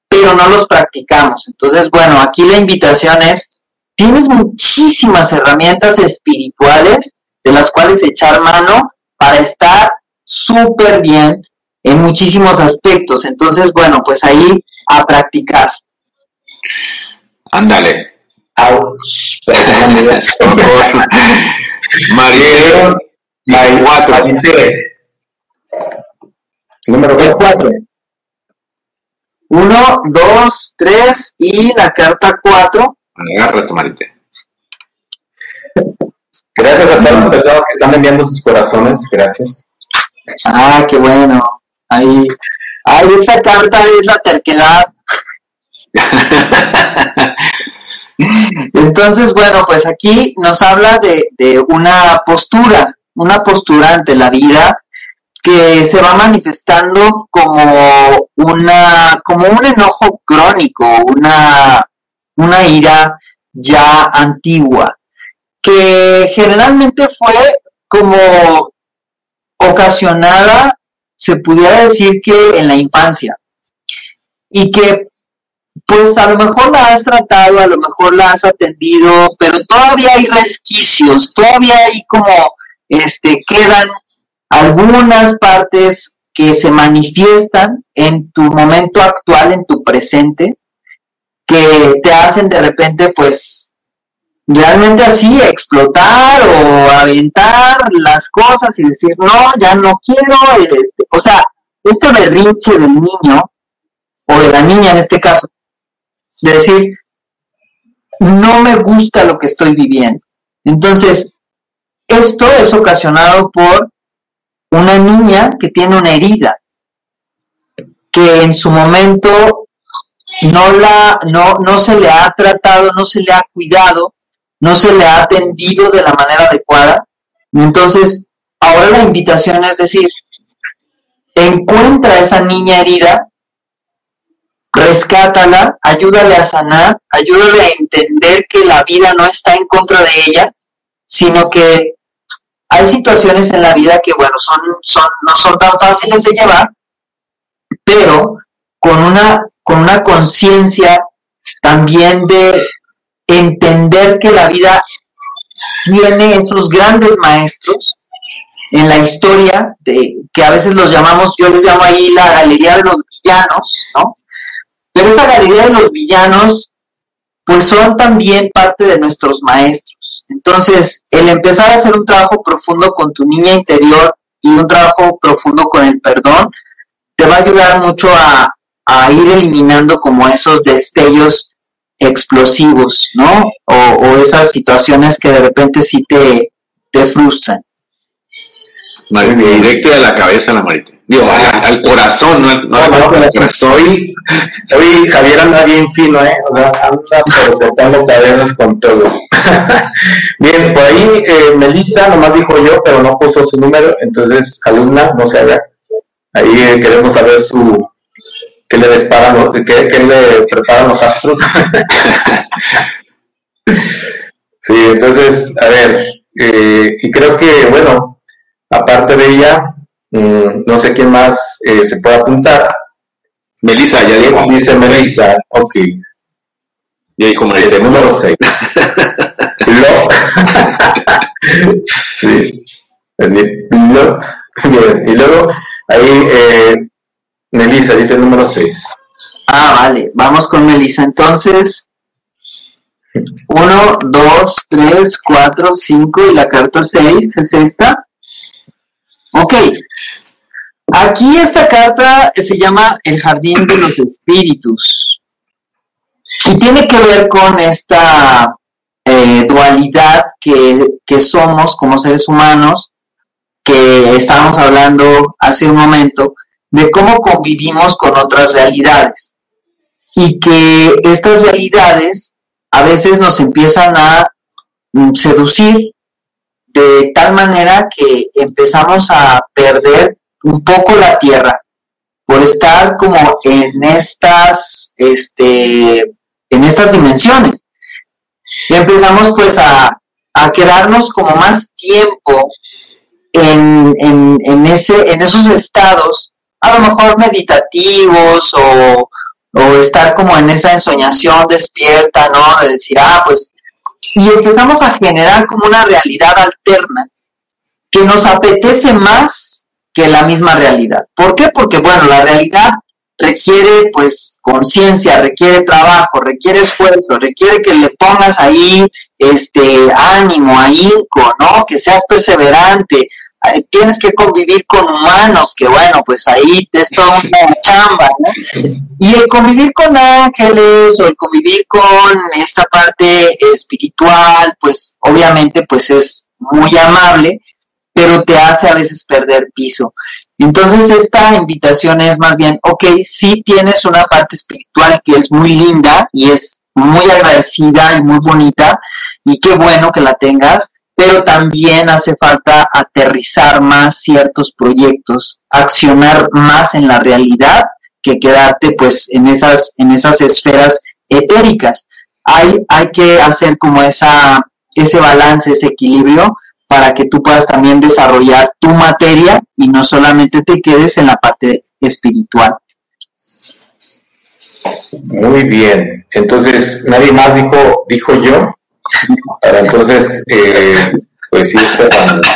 pero no los practicamos. Entonces, bueno, aquí la invitación es, tienes muchísimas herramientas espirituales de las cuales echar mano para estar súper bien en muchísimos aspectos. Entonces, bueno, pues ahí a practicar. Ándale. *laughs* María. Número 4. Uno, dos, tres y la carta 4. Agarra tu marite. Gracias a todas las personas que están enviando sus corazones. Gracias. Ah, qué bueno. Ahí, ahí esta carta es la terquedad. Entonces, bueno, pues aquí nos habla de, de una postura, una postura ante la vida que se va manifestando como una, como un enojo crónico, una, una ira ya antigua, que generalmente fue como ocasionada, se pudiera decir que en la infancia, y que pues a lo mejor la has tratado, a lo mejor la has atendido, pero todavía hay resquicios, todavía hay como, este, quedan algunas partes que se manifiestan en tu momento actual, en tu presente, que te hacen de repente, pues, realmente así explotar o aventar las cosas y decir, no, ya no quiero, este, o sea, este berrinche del niño, o de la niña en este caso, de decir, no me gusta lo que estoy viviendo. Entonces, esto es ocasionado por una niña que tiene una herida, que en su momento no, la, no, no se le ha tratado, no se le ha cuidado, no se le ha atendido de la manera adecuada. Entonces, ahora la invitación es decir, encuentra esa niña herida, rescátala, ayúdale a sanar, ayúdale a entender que la vida no está en contra de ella, sino que hay situaciones en la vida que, bueno, son, son, no son tan fáciles de llevar, pero con una, con una conciencia también de entender que la vida tiene esos grandes maestros en la historia, de, que a veces los llamamos, yo les llamo ahí la galería de los villanos, ¿no? Pero esa galería de los villanos, pues son también parte de nuestros maestros. Entonces, el empezar a hacer un trabajo profundo con tu niña interior y un trabajo profundo con el perdón, te va a ayudar mucho a, a ir eliminando como esos destellos explosivos, ¿no? O, esas situaciones que de repente sí te, te frustran. directo de la cabeza la Marita. Digo, al, corazón, no, no, no, no soy, soy, Javier anda bien fino, ¿eh? O sea, anda cortando cadenas con todo. *laughs* bien, por ahí eh, Melissa nomás dijo yo, pero no puso su número, entonces, alumna, no se haga. Ahí eh, queremos saber su, que le disparan, que, que le preparan los astros. *laughs* sí, entonces, a ver, eh, y creo que, bueno, aparte de ella, mm, no sé quién más eh, se puede apuntar. Melissa, ya dijo. Dice Melissa, ok. Ya dijo Melissa. número 6. lo. *laughs* sí. Así, lo. Bien. Y luego, ahí, eh, Melissa dice el número 6. Ah, vale, vamos con Melissa. Entonces, 1, 2, 3, 4, 5 y la carta 6 es esta. Ok. Aquí esta carta se llama El Jardín de los Espíritus. Y tiene que ver con esta eh, dualidad que, que somos como seres humanos, que estábamos hablando hace un momento, de cómo convivimos con otras realidades. Y que estas realidades a veces nos empiezan a mm, seducir de tal manera que empezamos a perder un poco la tierra por estar como en estas este en estas dimensiones. Y empezamos pues a, a quedarnos como más tiempo en, en, en, ese, en esos estados a lo mejor meditativos o, estar como en esa ensoñación despierta, ¿no? De decir, ah, pues, y empezamos a generar como una realidad alterna que nos apetece más que la misma realidad. ¿Por qué? Porque, bueno, la realidad requiere pues conciencia, requiere trabajo, requiere esfuerzo, requiere que le pongas ahí este ánimo, ahínco, ¿no? Que seas perseverante, tienes que convivir con humanos, que bueno, pues ahí es toda una chamba, ¿no? Y el convivir con ángeles o el convivir con esta parte espiritual, pues obviamente pues es muy amable, pero te hace a veces perder piso. Entonces esta invitación es más bien, ok, sí tienes una parte espiritual que es muy linda y es muy agradecida y muy bonita, y qué bueno que la tengas, pero también hace falta aterrizar más ciertos proyectos, accionar más en la realidad que quedarte pues en esas, en esas esferas etéricas. Hay, hay que hacer como esa, ese balance, ese equilibrio para que tú puedas también desarrollar tu materia y no solamente te quedes en la parte espiritual. Muy bien. Entonces, nadie más dijo, dijo yo entonces, eh, pues ir cerrando.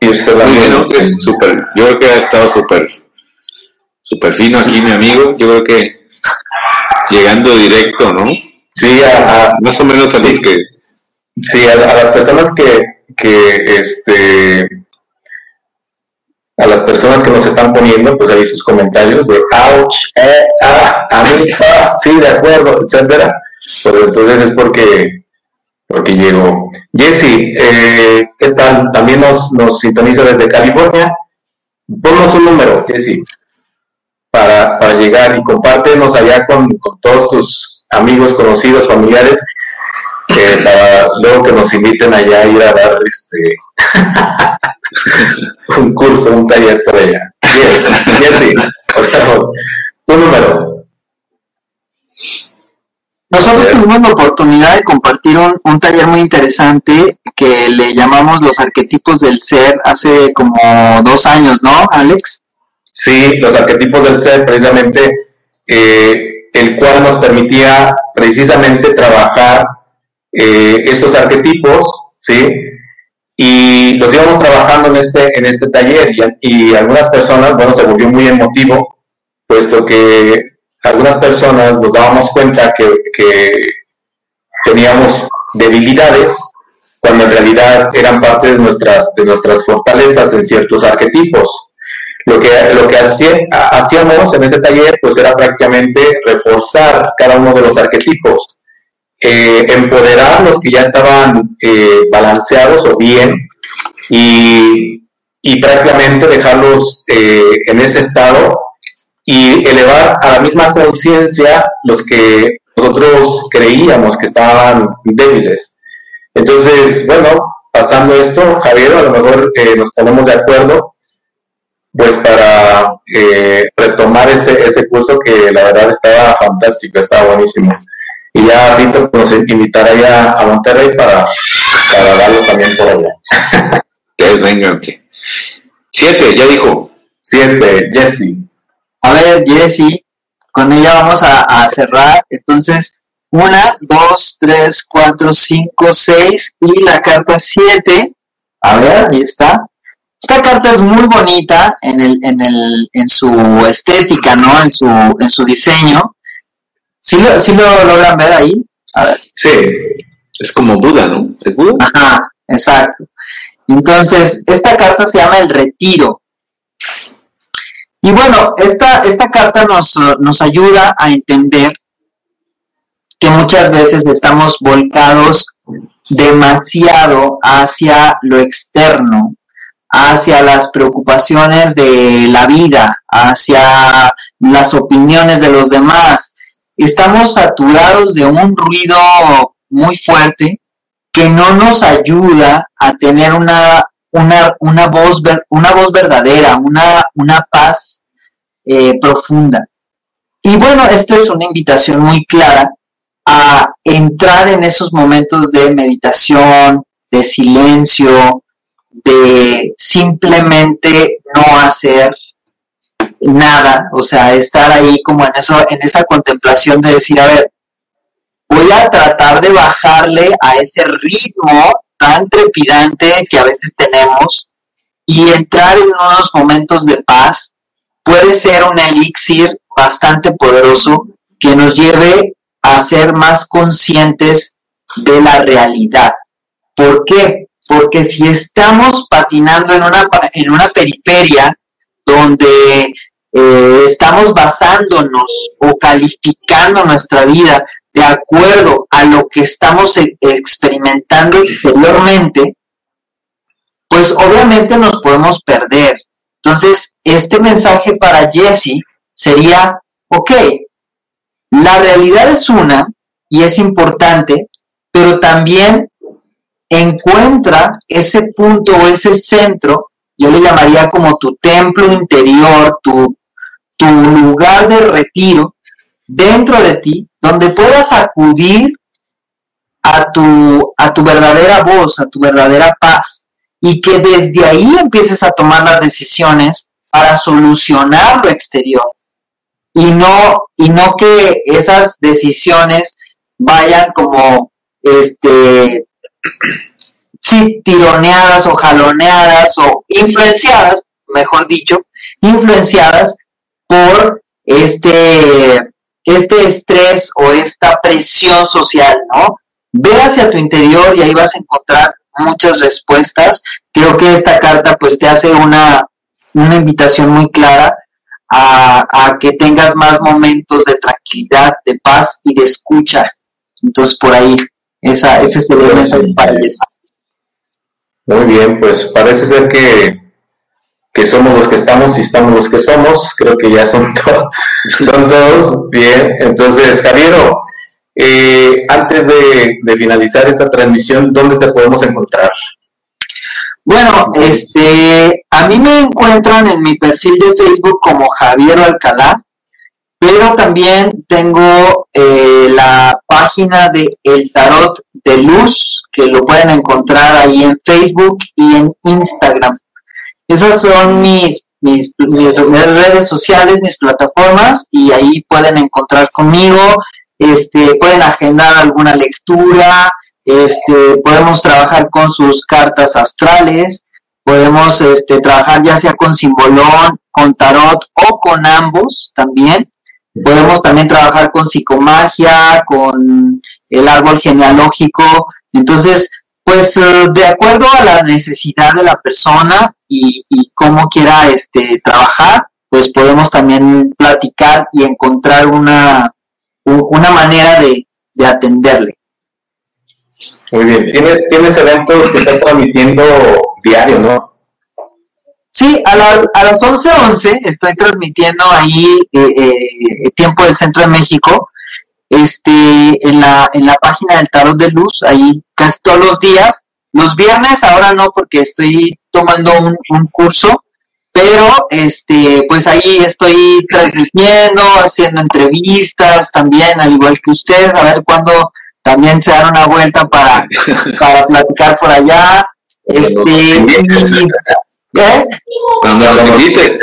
Ir cerrando. pues, super, yo creo que ha estado súper super fino aquí mi amigo. Yo creo que llegando directo, ¿no? Sí, a, más o menos a los que... Sí, a, las personas que, que este a las personas que nos están poniendo, pues ahí sus comentarios de ouch, eh, ah, a mí, ah, sí, de acuerdo, etcétera. Pues entonces es porque, porque llegó. Jesse, eh, ¿qué tal? También nos, nos sintoniza desde California. Ponnos un número, Jesse, para, para llegar y compártenos allá con, todos tus amigos, conocidos, familiares, eh, para luego que nos inviten allá a ir a dar este *laughs* un curso, un taller por allá. Jesse, por favor. Un número. Nosotros tuvimos la oportunidad de compartir un, un, taller muy interesante que le llamamos los arquetipos del ser hace como dos años, ¿no, Alex? Sí, los arquetipos del ser, precisamente, eh, el cual nos permitía precisamente trabajar eh, esos arquetipos, ¿sí? Y los íbamos trabajando en este, en este taller y, y algunas personas, bueno, se volvió muy emotivo, puesto que algunas personas nos dábamos cuenta que, teníamos debilidades cuando en realidad eran parte de nuestras, de nuestras fortalezas en ciertos arquetipos. Lo que, lo que hacíamos en ese taller pues era prácticamente reforzar cada uno de los arquetipos, eh, empoderar los que ya estaban eh, balanceados o bien y, y prácticamente dejarlos eh, en ese estado y elevar a la misma conciencia los que nosotros creíamos que estaban débiles. Entonces, bueno, pasando esto, Javier, a lo mejor nos ponemos de acuerdo pues para eh, retomar ese, ese curso que la verdad estaba fantástico, estaba buenísimo. Y ya Rito nos invitará ya a Monterrey para, para darlo también por allá. *laughs* Que vengan. Siete, ya dijo. Siete, Jesse. A ver, Jesse, con ella vamos a, a cerrar. Entonces, una, dos, tres, cuatro, cinco, seis y la carta siete. A ver, ahí está. Esta carta es muy bonita en, el, en, el, en su estética, ¿no? En su, en su diseño. ¿Sí lo, ¿Sí lo logran ver ahí? A ver. Sí, es como Buda, ¿no? ¿Es Buda? Ajá, exacto. Entonces, esta carta se llama El Retiro. Y bueno, esta, esta carta nos, nos ayuda a entender que muchas veces estamos volcados demasiado hacia lo externo, hacia las preocupaciones de la vida, hacia las opiniones de los demás. Estamos saturados de un ruido muy fuerte que no nos ayuda a tener una, una, una, voz, una voz verdadera, una, una paz eh, profunda. Y bueno, esta es una invitación muy clara a entrar en esos momentos de meditación, de silencio, de simplemente no hacer nada, o sea, estar ahí como en eso, en esa contemplación de decir, a ver, voy a tratar de bajarle a ese ritmo tan trepidante que a veces tenemos y entrar en unos momentos de paz puede ser un elixir bastante poderoso que nos lleve a ser más conscientes de la realidad. ¿Por qué? porque si estamos patinando en una, en una periferia donde eh, estamos basándonos o calificando nuestra vida de acuerdo a lo que estamos e, experimentando exteriormente, pues obviamente nos podemos perder. Entonces, este mensaje para Jesse sería, ok, la realidad es una y es importante, pero también encuentra ese punto o ese centro, yo le llamaría como tu templo interior, tu, tu lugar de retiro dentro de ti, donde puedas acudir a tu, a tu verdadera voz, a tu verdadera paz, y que desde ahí empieces a tomar las decisiones para solucionar lo exterior. Y no, y no que esas decisiones vayan como este sí, tironeadas o jaloneadas o influenciadas, mejor dicho, influenciadas por este, este estrés o esta presión social, ¿no? Ve hacia tu interior y ahí vas a encontrar muchas respuestas. Creo que esta carta pues te hace una, una invitación muy clara a, a, que tengas más momentos de tranquilidad, de paz y de escucha. Entonces por ahí, esa, ese sería el mensaje para. Muy bien, pues parece ser que, que somos los que estamos y estamos los que somos. Creo que ya son, *laughs* todos. Bien, entonces, Javiero, eh, antes de, de, finalizar esta transmisión, ¿dónde te podemos encontrar? Bueno, este, a mí me encuentran en mi perfil de Facebook como Javier Alcalá, pero también tengo eh, la página de El Tarot de Luz, que lo pueden encontrar ahí en Facebook y en Instagram. Esas son mis, mis, redes sociales, mis plataformas, y ahí pueden encontrar conmigo, este, pueden agendar alguna lectura, este, podemos trabajar con sus cartas astrales, podemos este, trabajar ya sea con simbolón, con tarot o con ambos también. Podemos también trabajar con psicomagia, con el árbol genealógico. Entonces, pues eh, de acuerdo a la necesidad de la persona y, y cómo quiera este, trabajar, pues podemos también platicar y encontrar una, una manera de, de atenderle. Muy bien. ¿Tienes, tienes eventos que estás transmitiendo diario, ¿no? Sí, a las, a las 11.11 estoy transmitiendo ahí eh, eh, Tiempo del Centro de México, este, en la, en la página del Tarot de Luz, ahí casi todos los días. Los viernes ahora no porque estoy tomando un, un curso, pero este, pues ahí estoy transmitiendo, haciendo entrevistas también, al igual que ustedes, a ver cuándo también se dan una vuelta para, *laughs* para platicar por allá. Este, ¿Eh? Cuando los invites.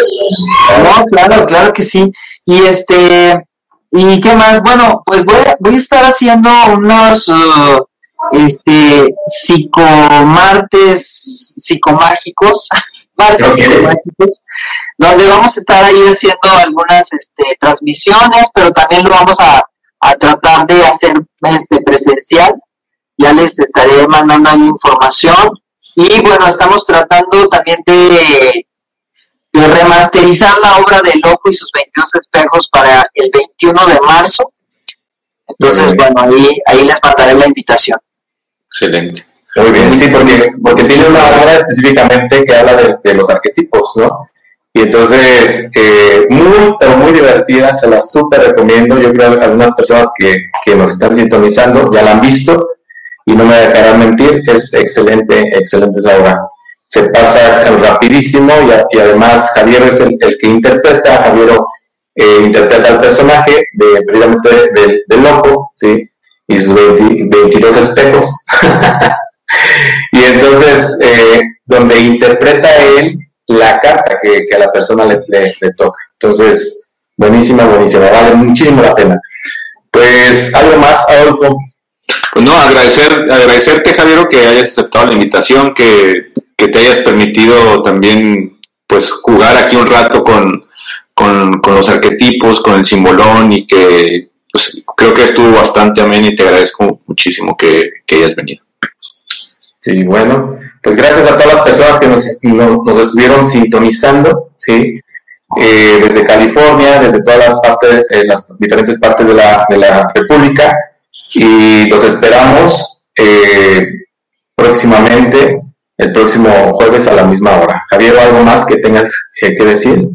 No, claro, claro que sí. Y este, ¿y qué más? Bueno, pues voy a, voy a estar haciendo unos, uh, este, psicomartes psicomágicos, *laughs* martes psicomágicos, donde vamos a estar ahí haciendo algunas este, transmisiones, pero también lo vamos a, a tratar de hacer este presencial. Ya les estaré mandando ahí información y bueno, estamos tratando también de, de remasterizar la obra de Loco y sus 22 espejos para el 21 de marzo. Entonces, bueno, ahí, ahí les mandaré la invitación. Excelente. Muy bien, sí, porque, porque tiene una obra específicamente que habla de, de los arquetipos, ¿no? Y entonces, eh, muy, pero muy divertida, se la súper recomiendo. Yo creo que algunas personas que, que nos están sintonizando ya la han visto y no me dejarán mentir, es excelente, excelente esa obra. Se pasa rapidísimo y, además Javier es el, que interpreta, Javier eh, interpreta al personaje de precisamente del de loco, ¿sí? Y sus 20, 22 espejos. *laughs* y entonces, eh, donde interpreta él la carta que, que a la persona le, le, le, toca. Entonces, buenísima, buenísima, vale muchísimo la pena. Pues, algo más, Adolfo. Pues no, agradecer, agradecerte, Javier, que hayas aceptado la invitación, que, que, te hayas permitido también pues jugar aquí un rato con, con, con los arquetipos, con el simbolón y que pues, creo que estuvo bastante ameno y te agradezco muchísimo que, que hayas venido. Sí, bueno, pues gracias a todas las personas que nos, nos, nos estuvieron sintonizando, ¿sí? Eh, desde California, desde todas las partes, eh, las diferentes partes de la, de la República, y los esperamos eh, próximamente, el próximo jueves a la misma hora. Javier, ¿algo más que tengas eh, que decir?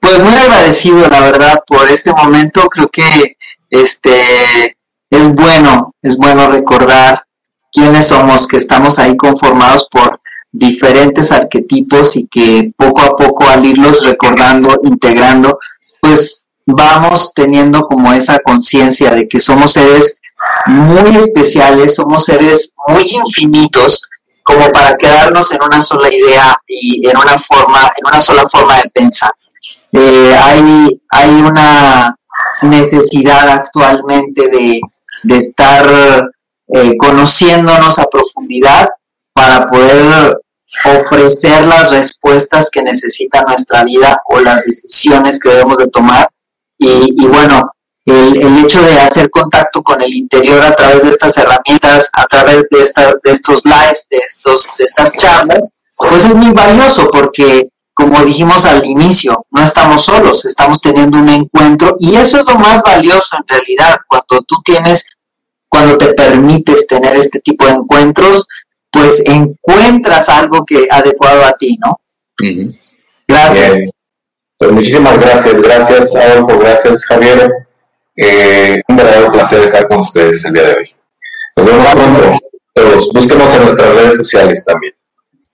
Pues muy agradecido, la verdad, por este momento. Creo que este es bueno, es bueno recordar quiénes somos, que estamos ahí conformados por diferentes arquetipos y que poco a poco al irlos recordando, integrando, pues vamos teniendo como esa conciencia de que somos seres muy especiales, somos seres muy infinitos como para quedarnos en una sola idea y en una forma, en una sola forma de pensar. Eh, hay, hay una necesidad actualmente de, de estar eh, conociéndonos a profundidad para poder ofrecer las respuestas que necesita nuestra vida o las decisiones que debemos de tomar. Y, y bueno, el, el, hecho de hacer contacto con el interior a través de estas herramientas, a través de, esta, de estos lives, de, estos, de estas charlas, pues es muy valioso porque, como dijimos al inicio, no estamos solos, estamos teniendo un encuentro y eso es lo más valioso en realidad, cuando tú tienes, cuando te permites tener este tipo de encuentros, pues encuentras algo que adecuado a ti, ¿no? Uh -huh. Gracias. Bien. Pues muchísimas gracias, gracias Adolfo, gracias Javier. Eh, un verdadero placer estar con ustedes el día de hoy. Nos vemos pronto. Pues búsquenos en nuestras redes sociales también.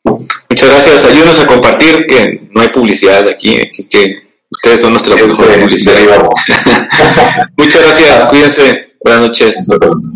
Muchas gracias. Ayúdenos a compartir, que no hay publicidad aquí, así que Ustedes son nuestra mejor publicidad. *laughs* Muchas gracias, cuídense. Buenas noches. Hasta pronto.